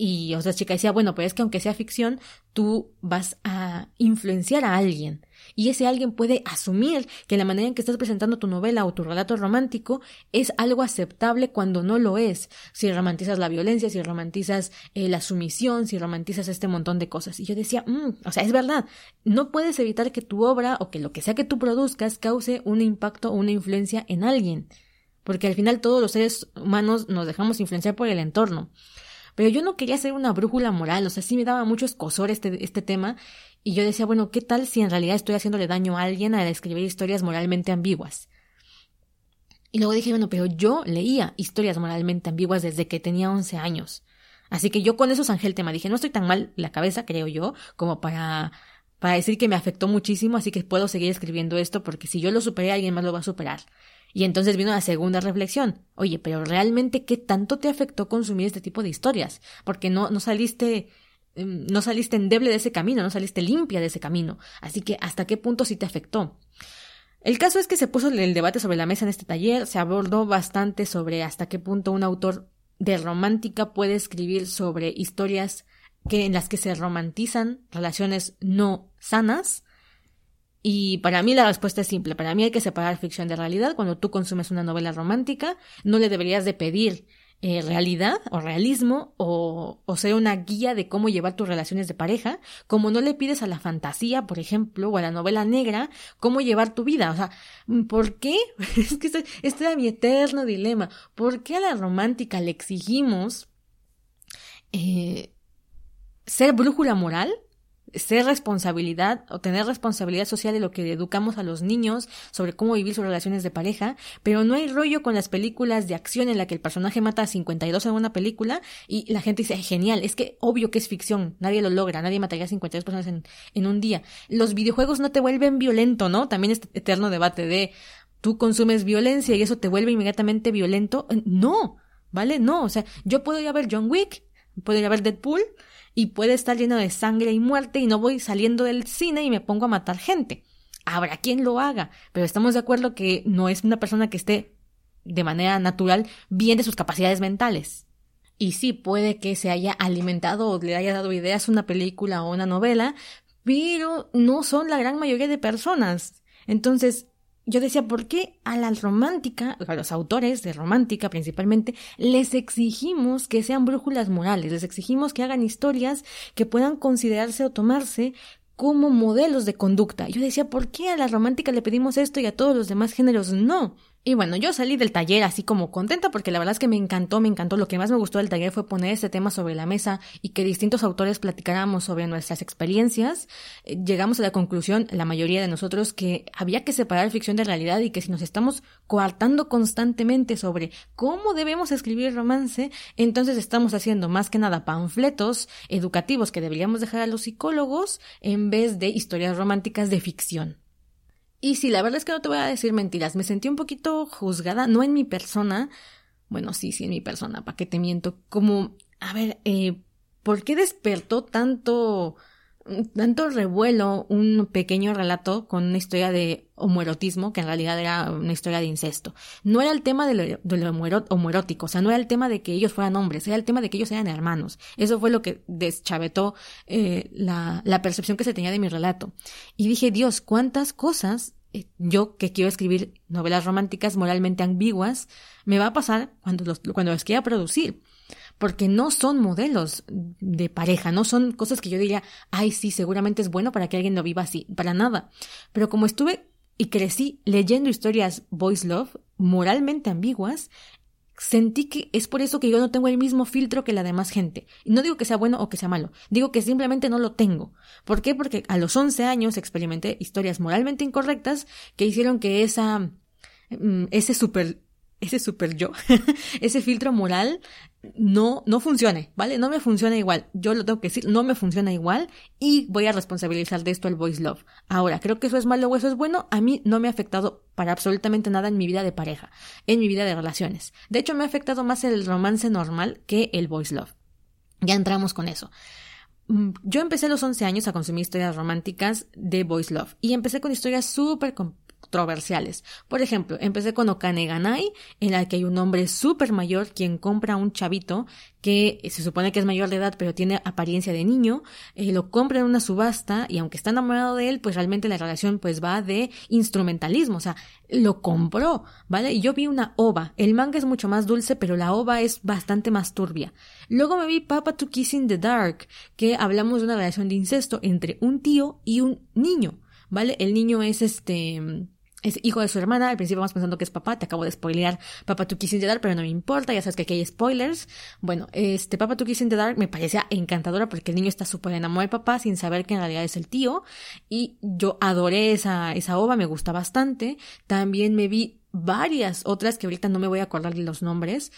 Y, o sea, chica decía, bueno, pero es que aunque sea ficción, tú vas a influenciar a alguien. Y ese alguien puede asumir que la manera en que estás presentando tu novela o tu relato romántico es algo aceptable cuando no lo es. Si romantizas la violencia, si romantizas eh, la sumisión, si romantizas este montón de cosas. Y yo decía, mm, o sea, es verdad, no puedes evitar que tu obra o que lo que sea que tú produzcas cause un impacto o una influencia en alguien. Porque al final todos los seres humanos nos dejamos influenciar por el entorno. Pero yo no quería ser una brújula moral, o sea, sí me daba mucho escosor este, este tema, y yo decía, bueno, ¿qué tal si en realidad estoy haciéndole daño a alguien al escribir historias moralmente ambiguas? Y luego dije, bueno, pero yo leía historias moralmente ambiguas desde que tenía 11 años. Así que yo con eso zanjé el tema. Dije, no estoy tan mal la cabeza, creo yo, como para, para decir que me afectó muchísimo, así que puedo seguir escribiendo esto porque si yo lo superé, alguien más lo va a superar. Y entonces vino la segunda reflexión. Oye, pero realmente qué tanto te afectó consumir este tipo de historias? Porque no, no saliste, em, no saliste endeble de ese camino, no saliste limpia de ese camino. Así que hasta qué punto sí te afectó. El caso es que se puso el debate sobre la mesa en este taller, se abordó bastante sobre hasta qué punto un autor de romántica puede escribir sobre historias que en las que se romantizan relaciones no sanas y para mí la respuesta es simple. Para mí hay que separar ficción de realidad. Cuando tú consumes una novela romántica, no le deberías de pedir eh, realidad o realismo o, o ser una guía de cómo llevar tus relaciones de pareja, como no le pides a la fantasía, por ejemplo, o a la novela negra, cómo llevar tu vida. O sea, ¿por qué? (laughs) es que este, este era mi eterno dilema. ¿Por qué a la romántica le exigimos eh, ser brújula moral ser responsabilidad o tener responsabilidad social de lo que educamos a los niños sobre cómo vivir sus relaciones de pareja, pero no hay rollo con las películas de acción en la que el personaje mata a 52 en una película y la gente dice, genial, es que obvio que es ficción, nadie lo logra, nadie mataría a 52 personas en, en un día. Los videojuegos no te vuelven violento, ¿no? También este eterno debate de tú consumes violencia y eso te vuelve inmediatamente violento. No, ¿vale? No, o sea, yo puedo ir a ver John Wick, puedo ir a ver Deadpool, y puede estar lleno de sangre y muerte y no voy saliendo del cine y me pongo a matar gente. Habrá quien lo haga, pero estamos de acuerdo que no es una persona que esté de manera natural bien de sus capacidades mentales. Y sí, puede que se haya alimentado o le haya dado ideas una película o una novela, pero no son la gran mayoría de personas. Entonces, yo decía, ¿por qué a la romántica, a los autores de romántica principalmente, les exigimos que sean brújulas morales, les exigimos que hagan historias que puedan considerarse o tomarse como modelos de conducta? Yo decía, ¿por qué a la romántica le pedimos esto y a todos los demás géneros no? Y bueno, yo salí del taller así como contenta porque la verdad es que me encantó, me encantó. Lo que más me gustó del taller fue poner este tema sobre la mesa y que distintos autores platicáramos sobre nuestras experiencias. Eh, llegamos a la conclusión, la mayoría de nosotros, que había que separar ficción de realidad y que si nos estamos coartando constantemente sobre cómo debemos escribir romance, entonces estamos haciendo más que nada panfletos educativos que deberíamos dejar a los psicólogos en vez de historias románticas de ficción. Y sí, la verdad es que no te voy a decir mentiras. Me sentí un poquito juzgada, no en mi persona. Bueno, sí, sí, en mi persona, ¿para qué te miento? Como, a ver, eh, ¿por qué despertó tanto, tanto revuelo un pequeño relato con una historia de homoerotismo, que en realidad era una historia de incesto? No era el tema de lo, homoerótico, o sea, no era el tema de que ellos fueran hombres, era el tema de que ellos eran hermanos. Eso fue lo que deschavetó eh, la, la percepción que se tenía de mi relato. Y dije, Dios, ¿cuántas cosas eh, yo que quiero escribir novelas románticas moralmente ambiguas, me va a pasar cuando los, cuando los quiera producir. Porque no son modelos de pareja, no son cosas que yo diría, ay, sí, seguramente es bueno para que alguien lo viva así, para nada. Pero como estuve y crecí leyendo historias voice love moralmente ambiguas, sentí que es por eso que yo no tengo el mismo filtro que la demás gente. Y no digo que sea bueno o que sea malo, digo que simplemente no lo tengo. ¿Por qué? Porque a los 11 años experimenté historias moralmente incorrectas que hicieron que esa, mm, ese super ese super yo, (laughs) ese filtro moral no, no funcione, ¿vale? No me funciona igual. Yo lo tengo que decir, no me funciona igual y voy a responsabilizar de esto el voice love. Ahora, creo que eso es malo o eso es bueno. A mí no me ha afectado para absolutamente nada en mi vida de pareja, en mi vida de relaciones. De hecho, me ha afectado más el romance normal que el voice love. Ya entramos con eso. Mm, yo empecé a los 11 años a consumir historias románticas de Voice Love y empecé con historias súper controversiales. Por ejemplo, empecé con Okane Ganai, en la que hay un hombre súper mayor quien compra a un chavito que se supone que es mayor de edad pero tiene apariencia de niño, eh, lo compra en una subasta y aunque está enamorado de él, pues realmente la relación pues va de instrumentalismo, o sea, lo compró, ¿vale? Y yo vi una ova, el manga es mucho más dulce pero la ova es bastante más turbia. Luego me vi Papa to Kiss in the Dark, que hablamos de una relación de incesto entre un tío y un niño. ¿Vale? El niño es este es hijo de su hermana, al principio vamos pensando que es papá, te acabo de spoilear Papá tú quisiste dar, pero no me importa, ya sabes que aquí hay spoilers. Bueno, este Papá tú quisiste dar me parecía encantadora porque el niño está súper enamorado del papá sin saber que en realidad es el tío y yo adoré esa, esa ova, me gusta bastante. También me vi varias otras que ahorita no me voy a acordar de los nombres,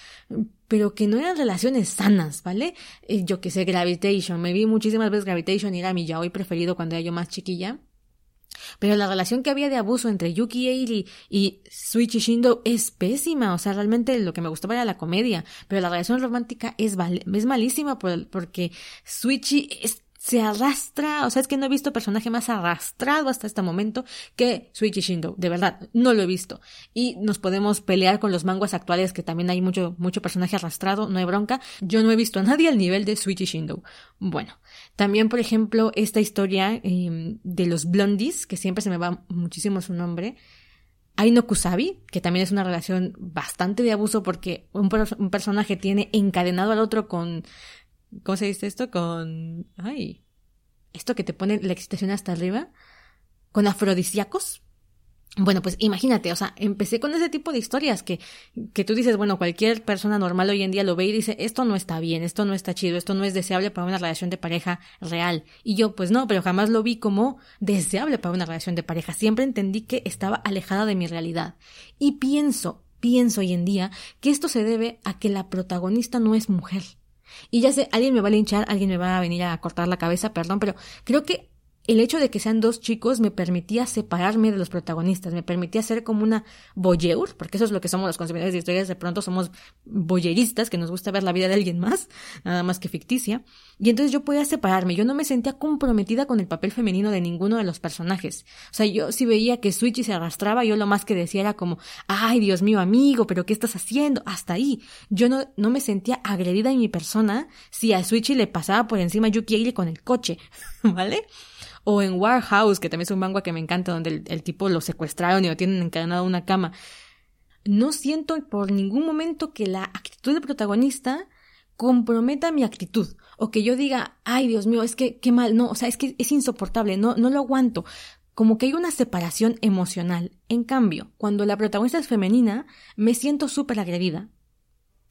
pero que no eran relaciones sanas, ¿vale? Eh, yo que sé, Gravitation, me vi muchísimas veces Gravitation y era mi yaoi preferido cuando era yo más chiquilla. Pero la relación que había de abuso entre Yuki Eiri y Suichi Shindo es pésima. O sea, realmente lo que me gustaba era la comedia. Pero la relación romántica es, es malísima porque Suichi es se arrastra, o sea, es que no he visto personaje más arrastrado hasta este momento que Suichi Shindo, de verdad, no lo he visto. Y nos podemos pelear con los manguas actuales que también hay mucho, mucho personaje arrastrado, no hay bronca. Yo no he visto a nadie al nivel de Suichi Shindo. Bueno, también, por ejemplo, esta historia em, de los blondies, que siempre se me va muchísimo su nombre, Aino Kusabi, que también es una relación bastante de abuso porque un, un personaje tiene encadenado al otro con ¿Cómo se dice esto? Con. Ay. Esto que te pone la excitación hasta arriba. Con afrodisíacos. Bueno, pues imagínate, o sea, empecé con ese tipo de historias que, que tú dices, bueno, cualquier persona normal hoy en día lo ve y dice, esto no está bien, esto no está chido, esto no es deseable para una relación de pareja real. Y yo, pues no, pero jamás lo vi como deseable para una relación de pareja. Siempre entendí que estaba alejada de mi realidad. Y pienso, pienso hoy en día que esto se debe a que la protagonista no es mujer. Y ya sé, alguien me va a linchar, alguien me va a venir a cortar la cabeza, perdón, pero creo que el hecho de que sean dos chicos me permitía separarme de los protagonistas, me permitía ser como una voyeur, porque eso es lo que somos los consumidores de historias, de pronto somos voyeristas, que nos gusta ver la vida de alguien más, nada más que ficticia, y entonces yo podía separarme, yo no me sentía comprometida con el papel femenino de ninguno de los personajes. O sea, yo si veía que Switchy se arrastraba, yo lo más que decía era como, ay, Dios mío, amigo, pero ¿qué estás haciendo? Hasta ahí. Yo no, no me sentía agredida en mi persona si a Switchy le pasaba por encima Yuki Aile con el coche, (laughs) ¿vale? O en Warehouse, que también es un manga que me encanta, donde el, tipo lo secuestraron y lo tienen encadenado en una cama. No siento por ningún momento que la actitud del protagonista comprometa mi actitud. O que yo diga, ay Dios mío, es que qué mal, no, o sea, es que es insoportable, no, no lo aguanto. Como que hay una separación emocional. En cambio, cuando la protagonista es femenina, me siento súper agredida.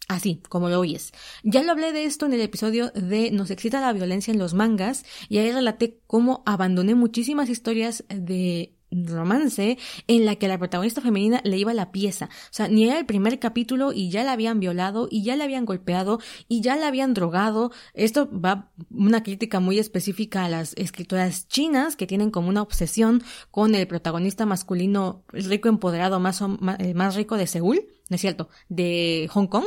Así, como lo oyes. Ya lo hablé de esto en el episodio de Nos excita la violencia en los mangas y ahí relaté cómo abandoné muchísimas historias de romance en la que la protagonista femenina le iba la pieza. O sea, ni era el primer capítulo y ya la habían violado y ya la habían golpeado y ya la habían drogado. Esto va una crítica muy específica a las escritoras chinas que tienen como una obsesión con el protagonista masculino rico empoderado más, eh, más rico de Seúl, ¿no es cierto? De Hong Kong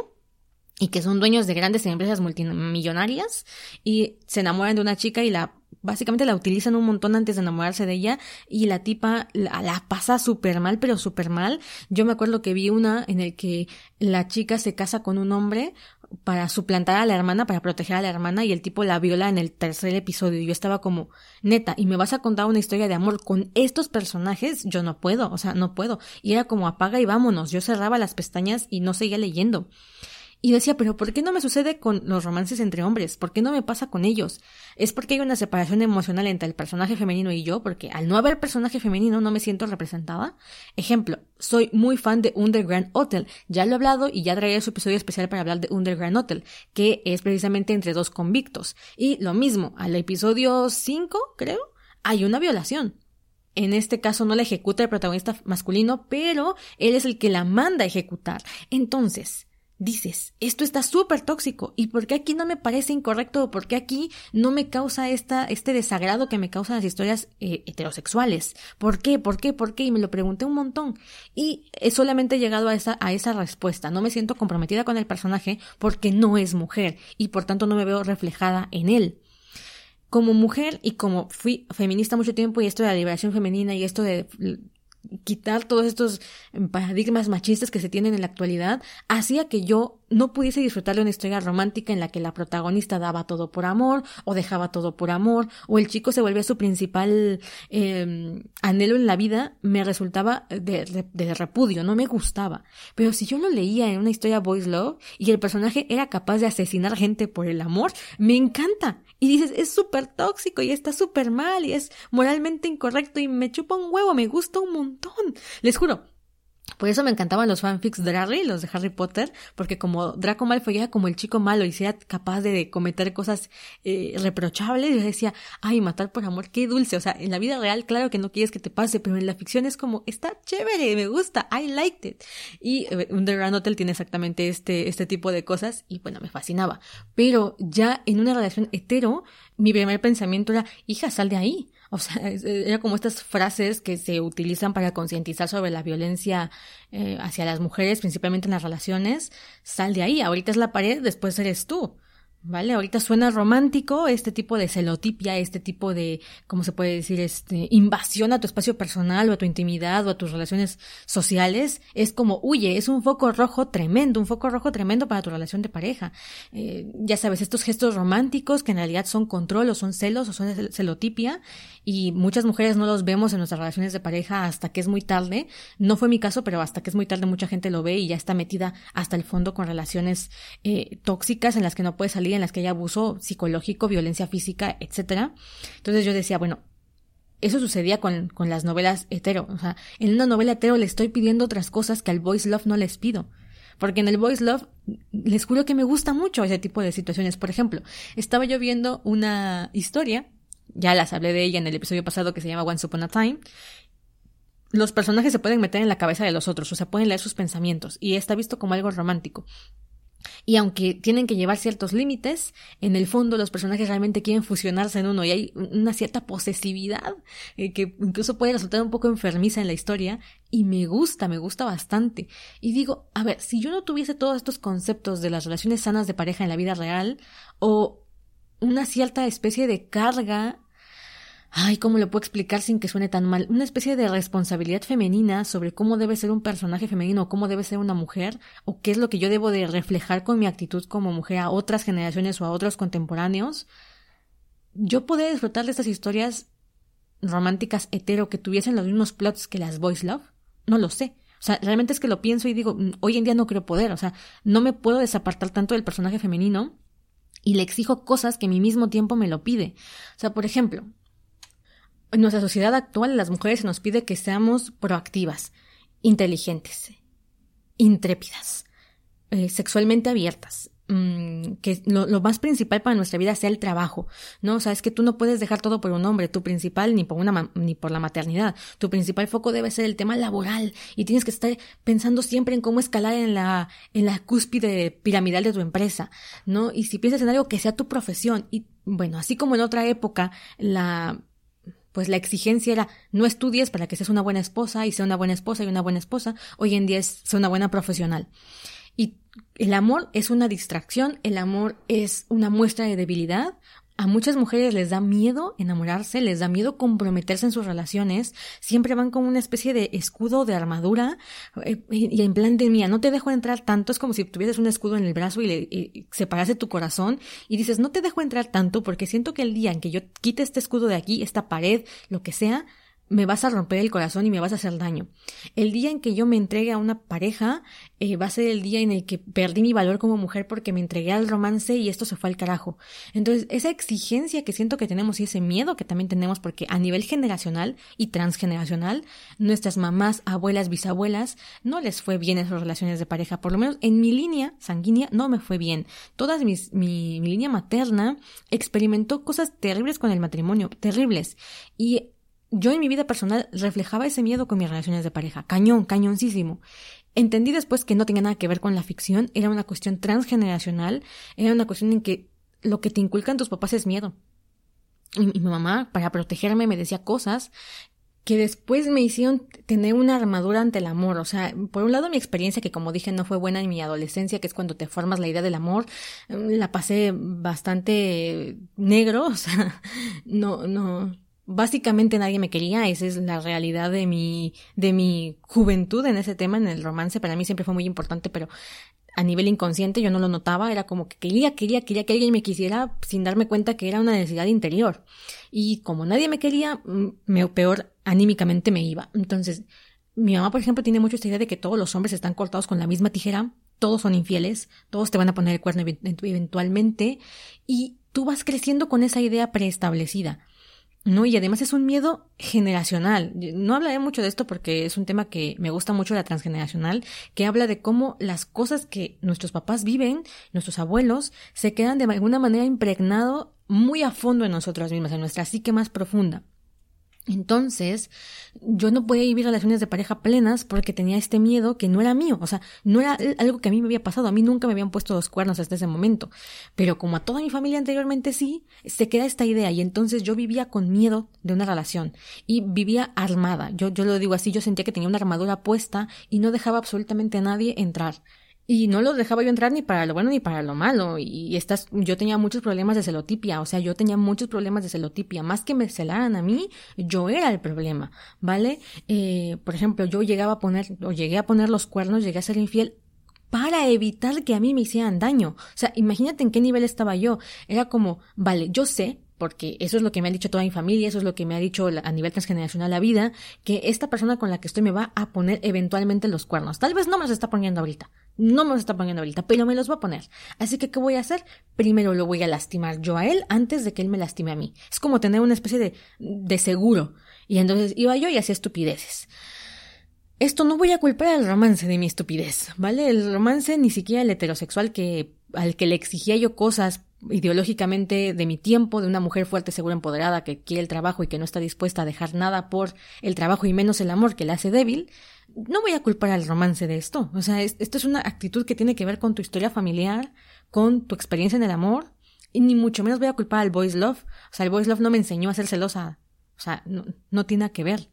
y que son dueños de grandes empresas multimillonarias y se enamoran de una chica y la básicamente la utilizan un montón antes de enamorarse de ella y la tipa la, pasa súper mal, pero súper mal. Yo me acuerdo que vi una en el que la chica se casa con un hombre para suplantar a la hermana, para proteger a la hermana y el tipo la viola en el tercer episodio yo estaba como, neta, y me vas a contar una historia de amor con estos personajes, yo no puedo, o sea, no puedo. Y era como apaga y vámonos, yo cerraba las pestañas y no seguía leyendo. Y decía, pero ¿por qué no me sucede con los romances entre hombres? ¿Por qué no me pasa con ellos? Es porque hay una separación emocional entre el personaje femenino y yo, porque al no haber personaje femenino no me siento representada. Ejemplo, soy muy fan de Underground Hotel. Ya lo he hablado y ya traeré su episodio especial para hablar de Underground Hotel, que es precisamente entre dos convictos. Y lo mismo, al episodio 5, creo, hay una violación. En este caso no la ejecuta el protagonista masculino, pero él es el que la manda a ejecutar. Entonces, dices, esto está súper tóxico, ¿y por qué aquí no me parece incorrecto o por qué aquí no me causa esta, este desagrado que me causan las historias eh, heterosexuales? ¿Por qué? ¿Por qué? ¿Por qué? Y me lo pregunté un montón. Y he solamente llegado a esa, a esa respuesta. No me siento comprometida con el personaje porque no es mujer y por tanto no me veo reflejada en él como mujer y como fui feminista mucho tiempo y esto de la liberación femenina y esto de quitar todos estos paradigmas machistas que se tienen en la actualidad, hacía que yo no pudiese disfrutar de una historia romántica en la que la protagonista daba todo por amor o dejaba todo por amor o el chico se volvía su principal em, anhelo en la vida, me resultaba de, de, repudio, no me gustaba. Pero si yo lo leía en una historia boys love y el personaje era capaz de asesinar gente por el amor, me encanta. Y dices, es súper tóxico y está súper mal y es moralmente incorrecto y me chupa un huevo, me gusta un montón. Les juro, por eso me encantaban los fanfics de Harry, los de Harry Potter, porque como Draco Malfoy era como el chico malo y sea capaz de cometer cosas eh, reprochables, yo decía, ay, matar por amor, qué dulce. O sea, en la vida real, claro que no quieres que te pase, pero en la ficción es como, está chévere, me gusta, I liked it. Y eh, Underground Hotel tiene exactamente este, este tipo de cosas y bueno, me fascinaba. Pero ya en una relación hetero, mi primer pensamiento era, hija, sal de ahí. O sea, era como estas frases que se utilizan para concientizar sobre la violencia eh, hacia las mujeres, principalmente en las relaciones. Sal de ahí, ahorita es la pared, después eres tú. ¿Vale? Ahorita suena romántico este tipo de celotipia, este tipo de, ¿cómo se puede decir? Este, invasión a tu espacio personal o a tu intimidad o a tus relaciones sociales. Es como, huye, es un foco rojo tremendo, un foco rojo tremendo para tu relación de pareja. Eh, ya sabes, estos gestos románticos que en realidad son control o son celos o son celotipia y muchas mujeres no los vemos en nuestras relaciones de pareja hasta que es muy tarde. No fue mi caso, pero hasta que es muy tarde mucha gente lo ve y ya está metida hasta el fondo con relaciones eh, tóxicas en las que no puede salir en las que hay abuso psicológico, violencia física, etcétera. Entonces yo decía, bueno, eso sucedía con, con las novelas hetero. O sea, en una novela hetero le estoy pidiendo otras cosas que al voice love no les pido. Porque en el voice love les juro que me gusta mucho ese tipo de situaciones. Por ejemplo, estaba yo viendo una historia, ya las hablé de ella en el episodio pasado que se llama Once Upon a Time. Los personajes se pueden meter en la cabeza de los otros, o sea, pueden leer sus pensamientos, y está visto como algo romántico. Y aunque tienen que llevar ciertos límites, en el fondo los personajes realmente quieren fusionarse en uno y hay una cierta posesividad eh, que incluso puede resultar un poco enfermiza en la historia y me gusta, me gusta bastante. Y digo, a ver, si yo no tuviese todos estos conceptos de las relaciones sanas de pareja en la vida real o una cierta especie de carga ay, ¿cómo lo puedo explicar sin que suene tan mal? Una especie de responsabilidad femenina sobre cómo debe ser un personaje femenino o cómo debe ser una mujer o qué es lo que yo debo de reflejar con mi actitud como mujer a otras generaciones o a otros contemporáneos. Yo podría disfrutar de estas historias románticas hetero que tuviesen los mismos plots que las boys love? No lo sé. O sea, realmente es que lo pienso y digo, mm, hoy en día no creo poder, o sea, no me puedo desapartar tanto del personaje femenino y le exijo cosas que mi mismo tiempo me lo pide. O sea, por ejemplo, en nuestra sociedad actual las mujeres se nos pide que seamos proactivas, inteligentes, intrépidas, eh, sexualmente abiertas, Mm, que lo, más principal para nuestra vida sea el trabajo, ¿no? O sea, es que tú no puedes dejar todo por un hombre, tu principal ni por una ni por la maternidad, tu principal foco debe ser el tema laboral y tienes que estar pensando siempre en cómo escalar en la en la cúspide piramidal de tu empresa, ¿no? Y si piensas en algo que sea tu profesión y bueno, así como en otra época la pues la exigencia era no estudies para que seas una buena esposa y sea una buena esposa y una buena esposa, hoy en día es ser una buena profesional. Y el amor es una distracción, el amor es una muestra de debilidad. A muchas mujeres les da miedo enamorarse, les da miedo comprometerse en sus relaciones, siempre van con una especie de escudo de armadura eh, y en plan de mía, no te dejo entrar tanto, es como si tuvieras un escudo en el brazo y, le, separase tu corazón y dices, no te dejo entrar tanto porque siento que el día en que yo quite este escudo de aquí, esta pared, lo que sea, me vas a romper el corazón y me vas a hacer daño. El día en que yo me entregue a una pareja eh, va a ser el día en el que perdí mi valor como mujer porque me entregué al romance y esto se fue al carajo. Entonces, esa exigencia que siento que tenemos y ese miedo que también tenemos porque a nivel generacional y transgeneracional, nuestras mamás, abuelas, bisabuelas, no les fue bien esas relaciones de pareja. Por lo menos en mi línea sanguínea no me fue bien. Toda mi, mi línea materna experimentó cosas terribles con el matrimonio, terribles. Y yo en mi vida personal reflejaba ese miedo con mis relaciones de pareja, cañón, cañoncísimo. Entendí después que no tenía nada que ver con la ficción, era una cuestión transgeneracional, era una cuestión en que lo que te inculcan tus papás es miedo. Y, mi mamá, para protegerme, me decía cosas que después me hicieron tener una armadura ante el amor. O sea, por un lado mi experiencia, que como dije no fue buena en mi adolescencia, que es cuando te formas la idea del amor, la pasé bastante negro, (laughs) o sea, no, no, básicamente nadie me quería, esa es la realidad de mi, de mi juventud en ese tema, en el romance, para mí siempre fue muy importante, pero a nivel inconsciente yo no lo notaba, era como que quería, quería, quería que alguien me quisiera sin darme cuenta que era una necesidad interior. Y como nadie me quería, mm, me, peor anímicamente me iba. Entonces, mi mamá, por ejemplo, tiene mucho esta idea de que todos los hombres están cortados con la misma tijera, todos son infieles, todos te van a poner el cuerno eventualmente, y tú vas creciendo con esa idea preestablecida. ¿No? Y además es un miedo generacional. No hablaré mucho de esto porque es un tema que me gusta mucho la transgeneracional, que habla de cómo las cosas que nuestros papás viven, nuestros abuelos, se quedan de alguna manera impregnado muy a fondo en nosotras mismas, en nuestra psique más profunda. Entonces, yo no podía vivir relaciones de pareja plenas porque tenía este miedo que no era mío, o sea, no era algo que a mí me había pasado, a mí nunca me habían puesto los cuernos hasta ese momento, pero como a toda mi familia anteriormente sí, se queda esta idea. Y entonces yo vivía con miedo de una relación. Y vivía armada, yo, yo lo digo así, yo sentía que tenía una armadura puesta y no dejaba absolutamente a nadie entrar. Y no los dejaba yo entrar ni para lo bueno ni para lo malo. Y estas, yo tenía muchos problemas de celotipia. O sea, yo tenía muchos problemas de celotipia. Más que me celaran a mí, yo era el problema. ¿Vale? Eh, por ejemplo, yo llegaba a poner, o llegué a poner los cuernos, llegué a ser infiel para evitar que a mí me hicieran daño. O sea, imagínate en qué nivel estaba yo. Era como, vale, yo sé porque eso es lo que me ha dicho toda mi familia, eso es lo que me ha dicho a nivel transgeneracional la vida, que esta persona con la que estoy me va a poner eventualmente los cuernos. Tal vez no me los está poniendo ahorita, no me los está poniendo ahorita, pero me los va a poner. Así que, ¿qué voy a hacer? Primero lo voy a lastimar yo a él antes de que él me lastime a mí. Es como tener una especie de, de seguro. Y entonces iba yo y hacía estupideces. Esto no voy a culpar al romance de mi estupidez, ¿vale? El romance ni siquiera el heterosexual que al que le exigía yo cosas ideológicamente de mi tiempo, de una mujer fuerte, segura, empoderada, que quiere el trabajo y que no está dispuesta a dejar nada por el trabajo y menos el amor que le hace débil, no voy a culpar al romance de esto. O sea, esto es una actitud que tiene que ver con tu historia familiar, con tu experiencia en el amor, y ni mucho menos voy a culpar al boys love. O sea, el boys love no me enseñó a ser celosa. O sea, no, no tiene que ver.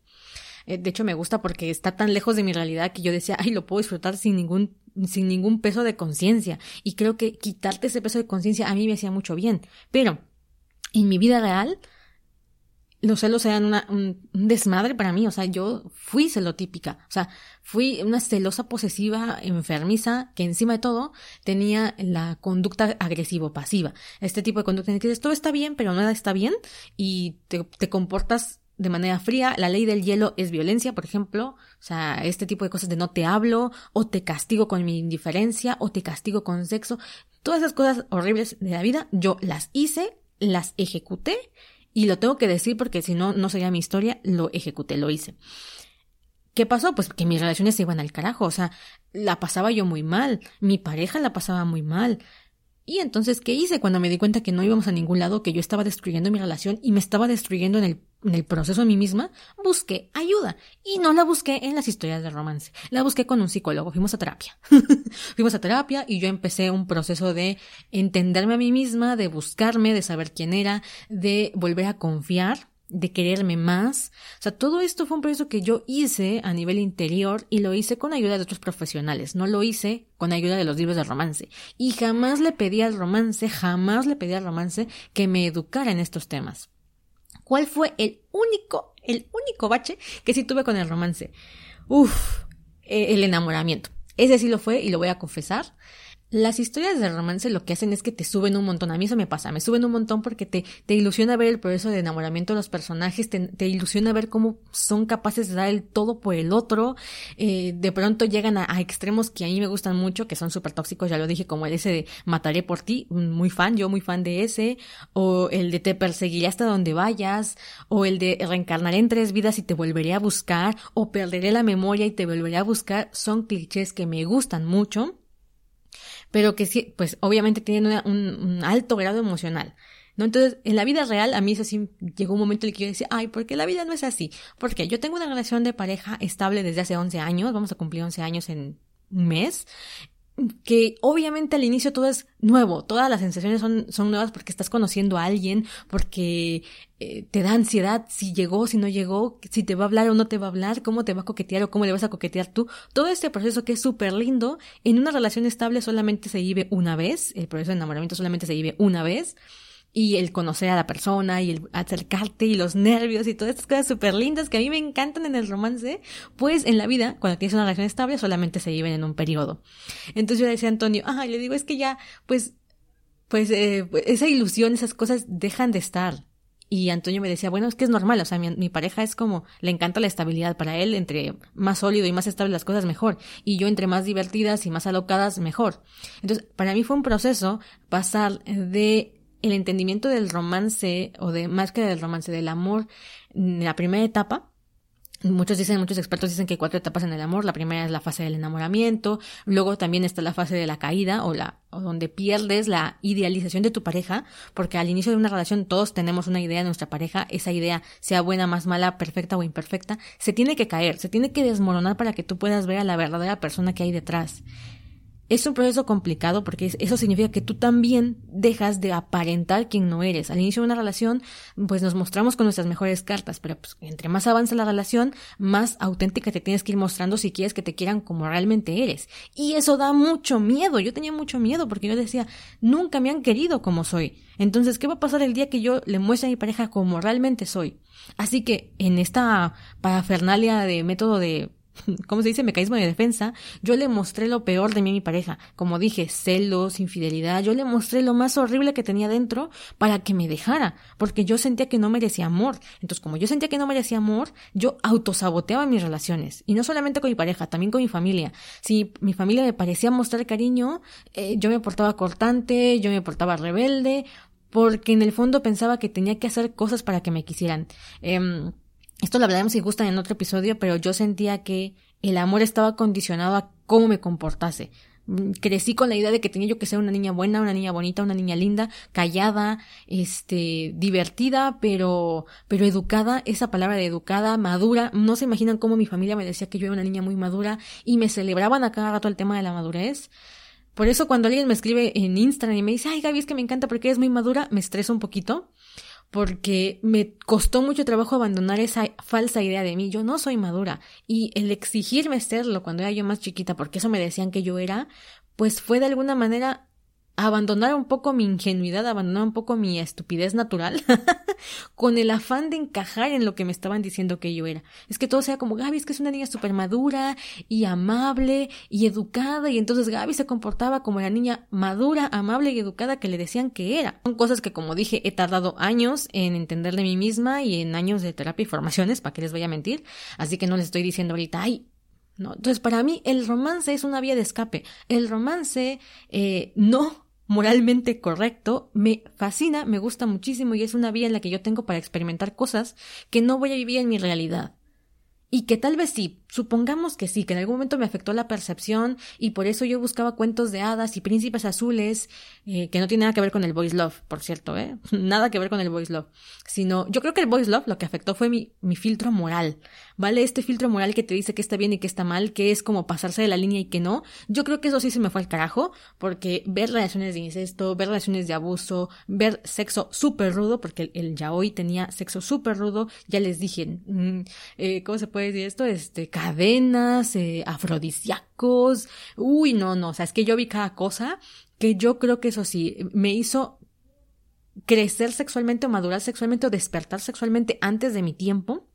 Eh, de hecho, me gusta porque está tan lejos de mi realidad que yo decía, ay, lo puedo disfrutar sin ningún sin ningún peso de conciencia. Y creo que quitarte ese peso de conciencia a mí me hacía mucho bien. Pero en mi vida real, los celos eran una, un, desmadre para mí. O sea, yo fui celotípica. O sea, fui una celosa posesiva enfermiza que encima de todo tenía la conducta agresivo-pasiva. Este tipo de conducta en que todo está bien, pero nada está bien y te comportas de manera fría. La ley del hielo es violencia, por ejemplo. O sea, este tipo de cosas de no te hablo, o te castigo con mi indiferencia, o te castigo con sexo. Todas esas cosas horribles de la vida, yo las hice, las ejecuté, y lo tengo que decir porque si no, no sería mi historia, lo ejecuté, lo hice. ¿Qué pasó? Pues que mis relaciones se iban al carajo, o sea, la pasaba yo muy mal, mi pareja la pasaba muy mal, y entonces, ¿qué hice cuando me di cuenta que no íbamos a ningún lado, que yo estaba destruyendo mi relación y me estaba destruyendo en el, en el proceso a mí misma? Busqué ayuda. Y no la busqué en las historias de romance. La busqué con un psicólogo. Fuimos a terapia. (laughs) Fuimos a terapia y yo empecé un proceso de entenderme a mí misma, de buscarme, de saber quién era, de volver a confiar de quererme más. O sea, todo esto fue un proceso que yo hice a nivel interior y lo hice con ayuda de otros profesionales. No lo hice con ayuda de los libros de romance. Y jamás le pedí al romance, jamás le pedí al romance que me educara en estos temas. ¿Cuál fue el único, el único bache que sí tuve con el romance? Uf, e, el enamoramiento. Ese sí lo fue y lo voy a confesar. Las historias de romance lo que hacen es que te suben un montón. A mí eso me pasa, me suben un montón porque te, te ilusiona ver el proceso de enamoramiento de los personajes, te, ilusiona ver cómo son capaces de dar el todo por el otro. Eh, de pronto llegan a, a, extremos que a mí me gustan mucho, que son súper tóxicos, ya lo dije, como el ese de mataré por ti, muy fan, yo muy fan de ese, o el de te perseguiré hasta donde vayas, o el de reencarnaré en tres vidas y te volveré a buscar, o perderé la memoria y te volveré a buscar, son clichés que me gustan mucho pero que sí, pues obviamente tienen un, alto grado emocional. ¿No? Entonces, en la vida real, a mí eso sí llegó un momento en el que yo decía, ay, porque la vida no es así. Porque yo tengo una relación de pareja estable desde hace 11 años, vamos a cumplir 11 años en un mes, que obviamente al inicio todo es nuevo, todas las sensaciones son, son nuevas porque estás conociendo a alguien, porque eh, te da ansiedad si llegó, si no llegó, si te va a hablar o no te va a hablar, cómo te va a coquetear o cómo le vas a coquetear tú. Todo este proceso que es súper lindo, en una relación estable solamente se vive una vez, el proceso de enamoramiento solamente se vive una vez y el conocer a la persona y el acercarte y los nervios y todas estas cosas súper lindas que a mí me encantan en el romance, pues en la vida, cuando tienes una relación estable, solamente se viven en un periodo. Entonces yo le decía a Antonio, ah, le digo, es que ya, pues, pues, eh, esa ilusión, esas cosas dejan de estar. Y Antonio me decía, bueno, es que es normal, o sea, mi, mi, pareja es como, le encanta la estabilidad para él, entre más sólido y más estable las cosas, mejor. Y yo entre más divertidas y más alocadas, mejor. Entonces, para mí fue un proceso pasar de el entendimiento del romance, o de más que del romance, del amor, en la primera etapa, Muchos dicen, muchos expertos dicen que hay cuatro etapas en el amor. La primera es la fase del enamoramiento, luego también está la fase de la caída o la o donde pierdes la idealización de tu pareja, porque al inicio de una relación todos tenemos una idea de nuestra pareja, esa idea sea buena, más mala, perfecta o imperfecta, se tiene que caer, se tiene que desmoronar para que tú puedas ver a la verdadera persona que hay detrás. Es un proceso complicado porque eso significa que tú también dejas de aparentar quien no eres. Al inicio de una relación, pues nos mostramos con nuestras mejores cartas, pero pues, entre más avanza la relación, más auténtica te tienes que ir mostrando si quieres que te quieran como realmente eres. Y eso da mucho miedo. Yo tenía mucho miedo porque yo decía, nunca me han querido como soy. Entonces, ¿qué va a pasar el día que yo le muestre a mi pareja como realmente soy? Así que en esta parafernalia de método de (laughs) ¿cómo se dice? Mecanismo de defensa, yo le mostré lo peor de mí a mi pareja. Como dije, celos, infidelidad, yo le mostré lo más horrible que tenía dentro para que me dejara, porque yo sentía que no merecía amor. Entonces, como yo sentía que no merecía amor, yo autosaboteaba mis relaciones. Y no solamente con mi pareja, también con mi familia. Si mi familia me parecía mostrar cariño, eh, yo me portaba cortante, yo me portaba rebelde, porque en el fondo pensaba que tenía que hacer cosas para que me quisieran. Eh, esto lo hablaremos si gustan en otro episodio, pero yo sentía que el amor estaba condicionado a cómo me comportase. Mm, crecí con la idea de que tenía yo que ser una niña buena, una niña bonita, una niña linda, callada, este, divertida, pero, pero educada, esa palabra de educada, madura, no se imaginan cómo mi familia me decía que yo era una niña muy madura y me celebraban a cada rato el tema de la madurez. Por eso cuando alguien me escribe en Instagram y me dice, ay Gaby, es que me encanta porque eres muy madura, me estreso un poquito, porque me costó mucho trabajo abandonar esa falsa idea de mí. Yo no soy madura. Y el exigirme serlo cuando era yo más chiquita, porque eso me decían que yo era, pues fue de alguna manera abandonar un poco mi ingenuidad, abandonar un poco mi estupidez natural, (laughs) con el afán de encajar en lo que me estaban diciendo que yo era. Es que todo sea como Gaby, es que es una niña súper madura y amable y educada, y entonces Gaby se comportaba como la niña madura, amable y educada que le decían que era. Son cosas que, como dije, he tardado años en entender de mí misma y en años de terapia y formaciones, para que les vaya a mentir, así que no les estoy diciendo ahorita, ay, no, entonces para mí el romance es una vía de escape. El romance eh, no moralmente correcto me fascina, me gusta muchísimo y es una vía en la que yo tengo para experimentar cosas que no voy a vivir en mi realidad. Y que tal vez sí, supongamos que sí, que en algún momento me afectó la percepción y por eso yo buscaba cuentos de hadas y príncipes azules, eh, que no tiene nada que ver con el boys love, por cierto, ¿eh? (laughs) Nada que ver con el boys love. Sino, yo creo que el boys love lo que afectó fue mi, filtro moral, ¿vale? Este filtro moral que te dice que está bien y que está mal, que es como pasarse de la línea y que no. Yo creo que eso sí se me fue al carajo, porque ver relaciones de incesto, ver relaciones de abuso, ver sexo súper rudo, porque el, ya hoy tenía sexo súper rudo, ya les dije, mm, eh, ¿cómo se puede decir esto? Este, cadenas, eh, afrodisíacos, uy, no, no, o sea, es que yo vi cada cosa que yo creo que eso sí, me hizo crecer sexualmente o madurar sexualmente o despertar sexualmente antes de mi tiempo.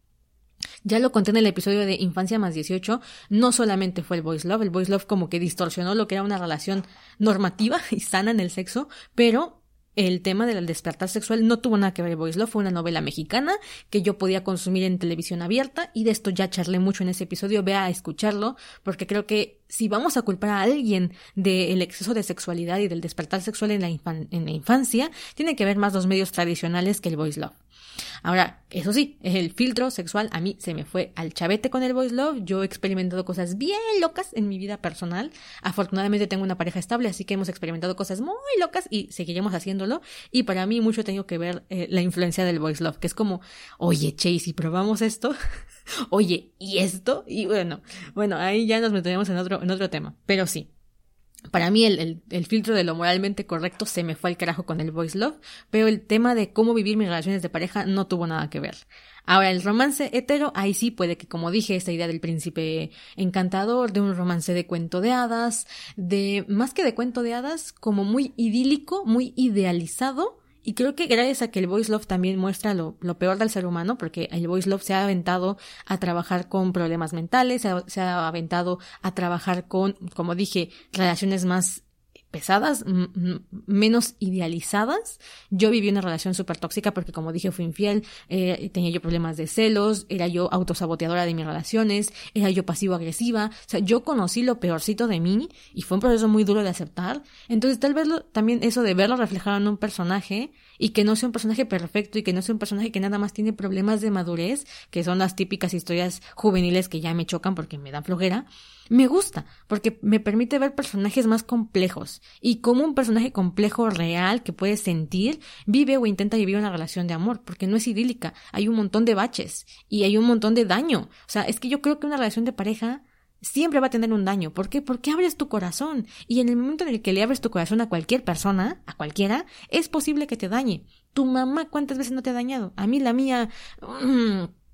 Ya lo conté en el episodio de Infancia más 18, no solamente fue el boys love, el boys love como que distorsionó lo que era una relación normativa (laughs) y sana en el sexo, pero el tema del despertar sexual no tuvo nada que ver Love, fue una novela mexicana que yo podía consumir en televisión abierta y de esto ya charlé mucho en ese episodio, vea a escucharlo, porque creo que si vamos a culpar a alguien del exceso de sexualidad y del despertar sexual en la, en la infancia, tiene que ver más los medios tradicionales que el Boys Love. Ahora, eso sí, el filtro sexual a mí se me fue al chavete con el voice love. Yo he experimentado cosas bien locas en mi vida personal. Afortunadamente tengo una pareja estable, así que hemos experimentado cosas muy locas y seguiremos haciéndolo. Y para mí mucho tengo que ver eh, la influencia del voice love, que es como, oye, Chase, si probamos esto, (laughs) oye, ¿y esto? Y bueno, bueno, ahí ya nos meteremos en otro, en otro tema. Pero sí, para mí el, el, filtro de lo moralmente correcto se me fue al carajo con el voice love, pero el tema de cómo vivir mis relaciones de pareja no tuvo nada que ver. Ahora, el romance hetero, ahí sí puede que, como dije, esta idea del príncipe encantador, de un romance de cuento de hadas, de, más que de cuento de hadas, como muy idílico, muy idealizado, y creo que gracias a que el Voice Love también muestra lo, lo, peor del ser humano, porque el Voice Love se ha aventado a trabajar con problemas mentales, se ha, se ha aventado a trabajar con, como dije, relaciones más pesadas, menos idealizadas. Yo viví una relación súper tóxica porque, como dije, fui infiel, eh, tenía yo problemas de celos, era yo autosaboteadora de mis relaciones, era yo pasivo-agresiva. O sea, yo conocí lo peorcito de mí y fue un proceso muy duro de aceptar. Entonces, tal vez también eso de verlo reflejado en un personaje y que no sea un personaje perfecto y que no sea un personaje que nada más tiene problemas de madurez, que son las típicas historias juveniles que ya me chocan porque me dan flojera me gusta, porque me permite ver personajes más complejos y cómo un personaje complejo real que puedes sentir vive o intenta vivir una relación de amor, porque no es idílica, hay un montón de baches y hay un montón de daño. O sea, es que yo creo que una relación de pareja siempre va a tener un daño. ¿Por qué? Porque abres tu corazón. Y en el momento en el que le abres tu corazón a cualquier persona, a cualquiera, es posible que te dañe. Tu mamá, ¿cuántas veces no te ha dañado? A mí la mía, mm, (clears throat)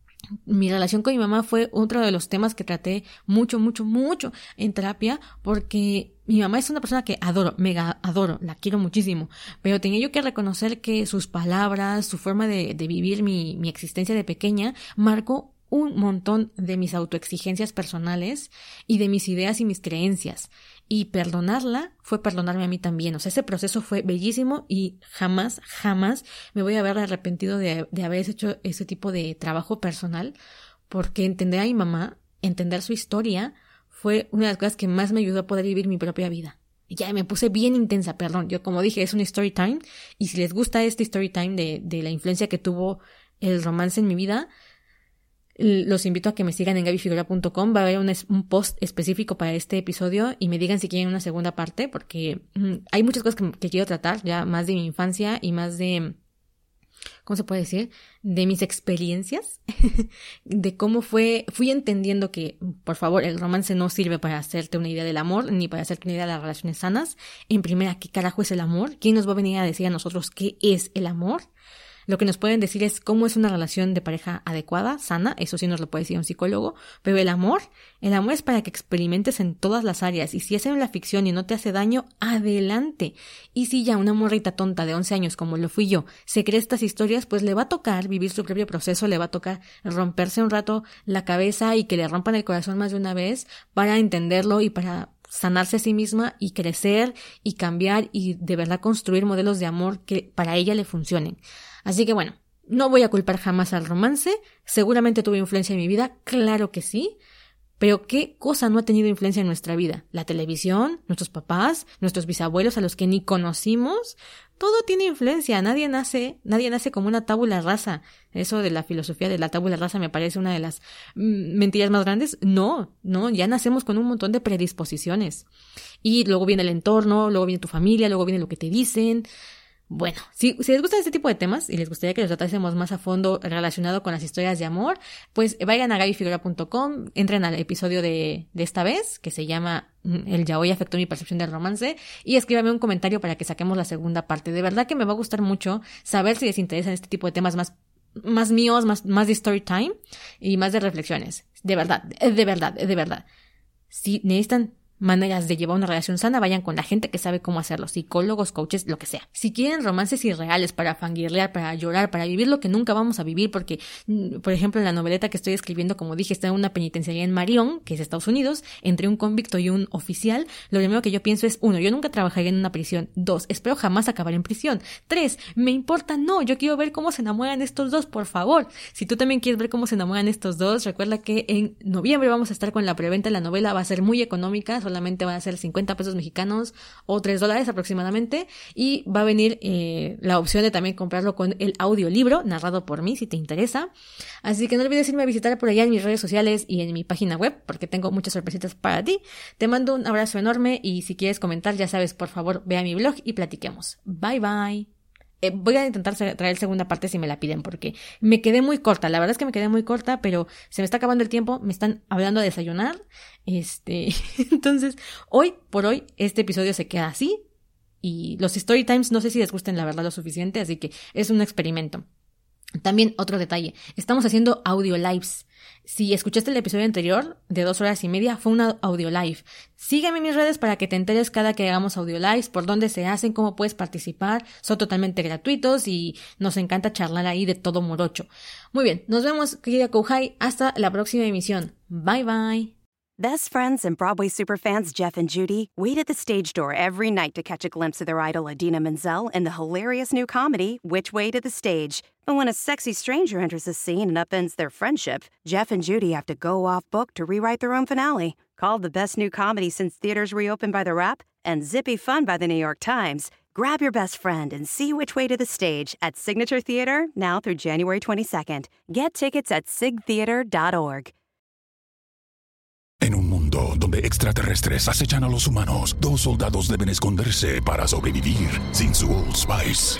mi relación con mi mamá fue otro de los temas que traté mucho, mucho, mucho en terapia porque mi mamá es una persona que adoro, mega adoro, la quiero muchísimo, pero tenía yo que reconocer que sus palabras, su forma de, vivir mi, mi existencia de pequeña marcó un montón de mis autoexigencias personales y de mis ideas y mis creencias. Y perdonarla fue perdonarme a mí también. O sea, ese proceso fue bellísimo y jamás, jamás me voy a haber arrepentido de, de haber hecho ese tipo de trabajo personal, porque entender a mi mamá, entender su historia, fue una de las cosas que más me ayudó a poder vivir mi propia vida. Ya me puse bien intensa, perdón. Yo, como dije, es un story time. Y si les gusta este story time de, de la influencia que tuvo el romance en mi vida, los invito a que me sigan en gabyfigura.com. Va a haber un, post específico para este episodio y me digan si quieren una segunda parte, porque mm, hay muchas cosas que, quiero tratar, ya más de mi infancia y más de, ¿cómo se puede decir? De mis experiencias, (laughs) de cómo fue, fui entendiendo que, por favor, el romance no sirve para hacerte una idea del amor, ni para hacerte una idea de las relaciones sanas. En primera, ¿qué carajo es el amor? ¿Quién nos va a venir a decir a nosotros qué es el amor? Lo que nos pueden decir es cómo es una relación de pareja adecuada, sana, eso sí nos lo puede decir un psicólogo, pero el amor, el amor es para que experimentes en todas las áreas y si es en la ficción y no te hace daño, adelante. Y si ya una morrita tonta de 11 años como lo fui yo se cree estas historias, pues le va a tocar vivir su propio proceso, le va a tocar romperse un rato la cabeza y que le rompan el corazón más de una vez para entenderlo y para sanarse a sí misma y crecer y cambiar y de verdad construir modelos de amor que para ella le funcionen. Así que bueno, no voy a culpar jamás al romance, seguramente tuvo influencia en mi vida, claro que sí, pero ¿qué cosa no ha tenido influencia en nuestra vida? La televisión, nuestros papás, nuestros bisabuelos a los que ni conocimos, todo tiene influencia, nadie nace, nadie nace como una tabula rasa. Eso de la filosofía de la tabula rasa me parece una de las mm, mentiras más grandes. No, no, ya nacemos con un montón de predisposiciones. Y luego viene el entorno, luego viene tu familia, luego viene lo que te dicen. Bueno, si, si les gusta este tipo de temas y les gustaría que los tratásemos más a fondo relacionado con las historias de amor, pues vayan a gabyfigura.com, entren al episodio de, de esta vez, que se llama mm, El yaoi afectó mi percepción del romance, y escríbame un comentario para que saquemos la segunda parte. De verdad que me va a gustar mucho saber si les interesan este tipo de temas más más míos, más, más de story time y más de reflexiones. De verdad, de verdad, de verdad. Si necesitan maneras de llevar una relación sana, vayan con la gente que sabe cómo hacerlo, psicólogos, coaches, lo que sea. Si quieren romances irreales para fangirlear, para llorar, para vivir lo que nunca vamos a vivir, porque, mm, por ejemplo, en la noveleta que estoy escribiendo, como dije, está en una penitenciaría en Marion, que es Estados Unidos, entre un convicto y un oficial, lo primero que yo pienso es, uno, yo nunca trabajaría en una prisión, dos, espero jamás acabar en prisión, tres, me importa, no, yo quiero ver cómo se enamoran estos dos, por favor. Si tú también quieres ver cómo se enamoran estos dos, recuerda que en noviembre vamos a estar con la preventa, la novela va a ser muy económica, solamente va a ser 50 pesos mexicanos o 3 dólares aproximadamente. Y va a venir eh, la opción de también comprarlo con el audiolibro narrado por mí si te interesa. Así que no olvides irme a visitar por allá en mis redes sociales y en mi página web porque tengo muchas sorpresitas para ti. Te mando un abrazo enorme y si quieres comentar ya sabes, por favor ve a mi blog y platiquemos. Bye bye. Eh, voy a intentar traer segunda parte si me la piden, porque me quedé muy corta. La verdad es que me quedé muy corta, pero se me está acabando el tiempo. Me están hablando de desayunar. Este, (laughs) entonces, hoy por hoy, este episodio se queda así. Y los story times no sé si les gusten la verdad lo suficiente, así que es un experimento. También otro detalle, estamos haciendo audio lives. Si escuchaste el episodio anterior de dos horas y media, fue una audio live. Sígueme en mis redes para que te enteres cada que hagamos audio lives, por dónde se hacen, cómo puedes participar. Son totalmente gratuitos y nos encanta charlar ahí de todo morocho. Muy bien, nos vemos, querida Kouhai. Hasta la próxima emisión. Bye bye. Best friends and Broadway superfans Jeff and Judy wait at the stage door every night to catch a glimpse of their idol Adina Menzel in the hilarious new comedy, Which Way to the Stage. But when a sexy stranger enters the scene and upends their friendship, Jeff and Judy have to go off book to rewrite their own finale. Called the best new comedy since theaters reopened by The Rap and zippy fun by The New York Times. Grab your best friend and see Which Way to the Stage at Signature Theater now through January 22nd. Get tickets at sigtheater.org. En un mundo donde extraterrestres acechan a los humanos, dos soldados deben esconderse para sobrevivir sin su Old Spice.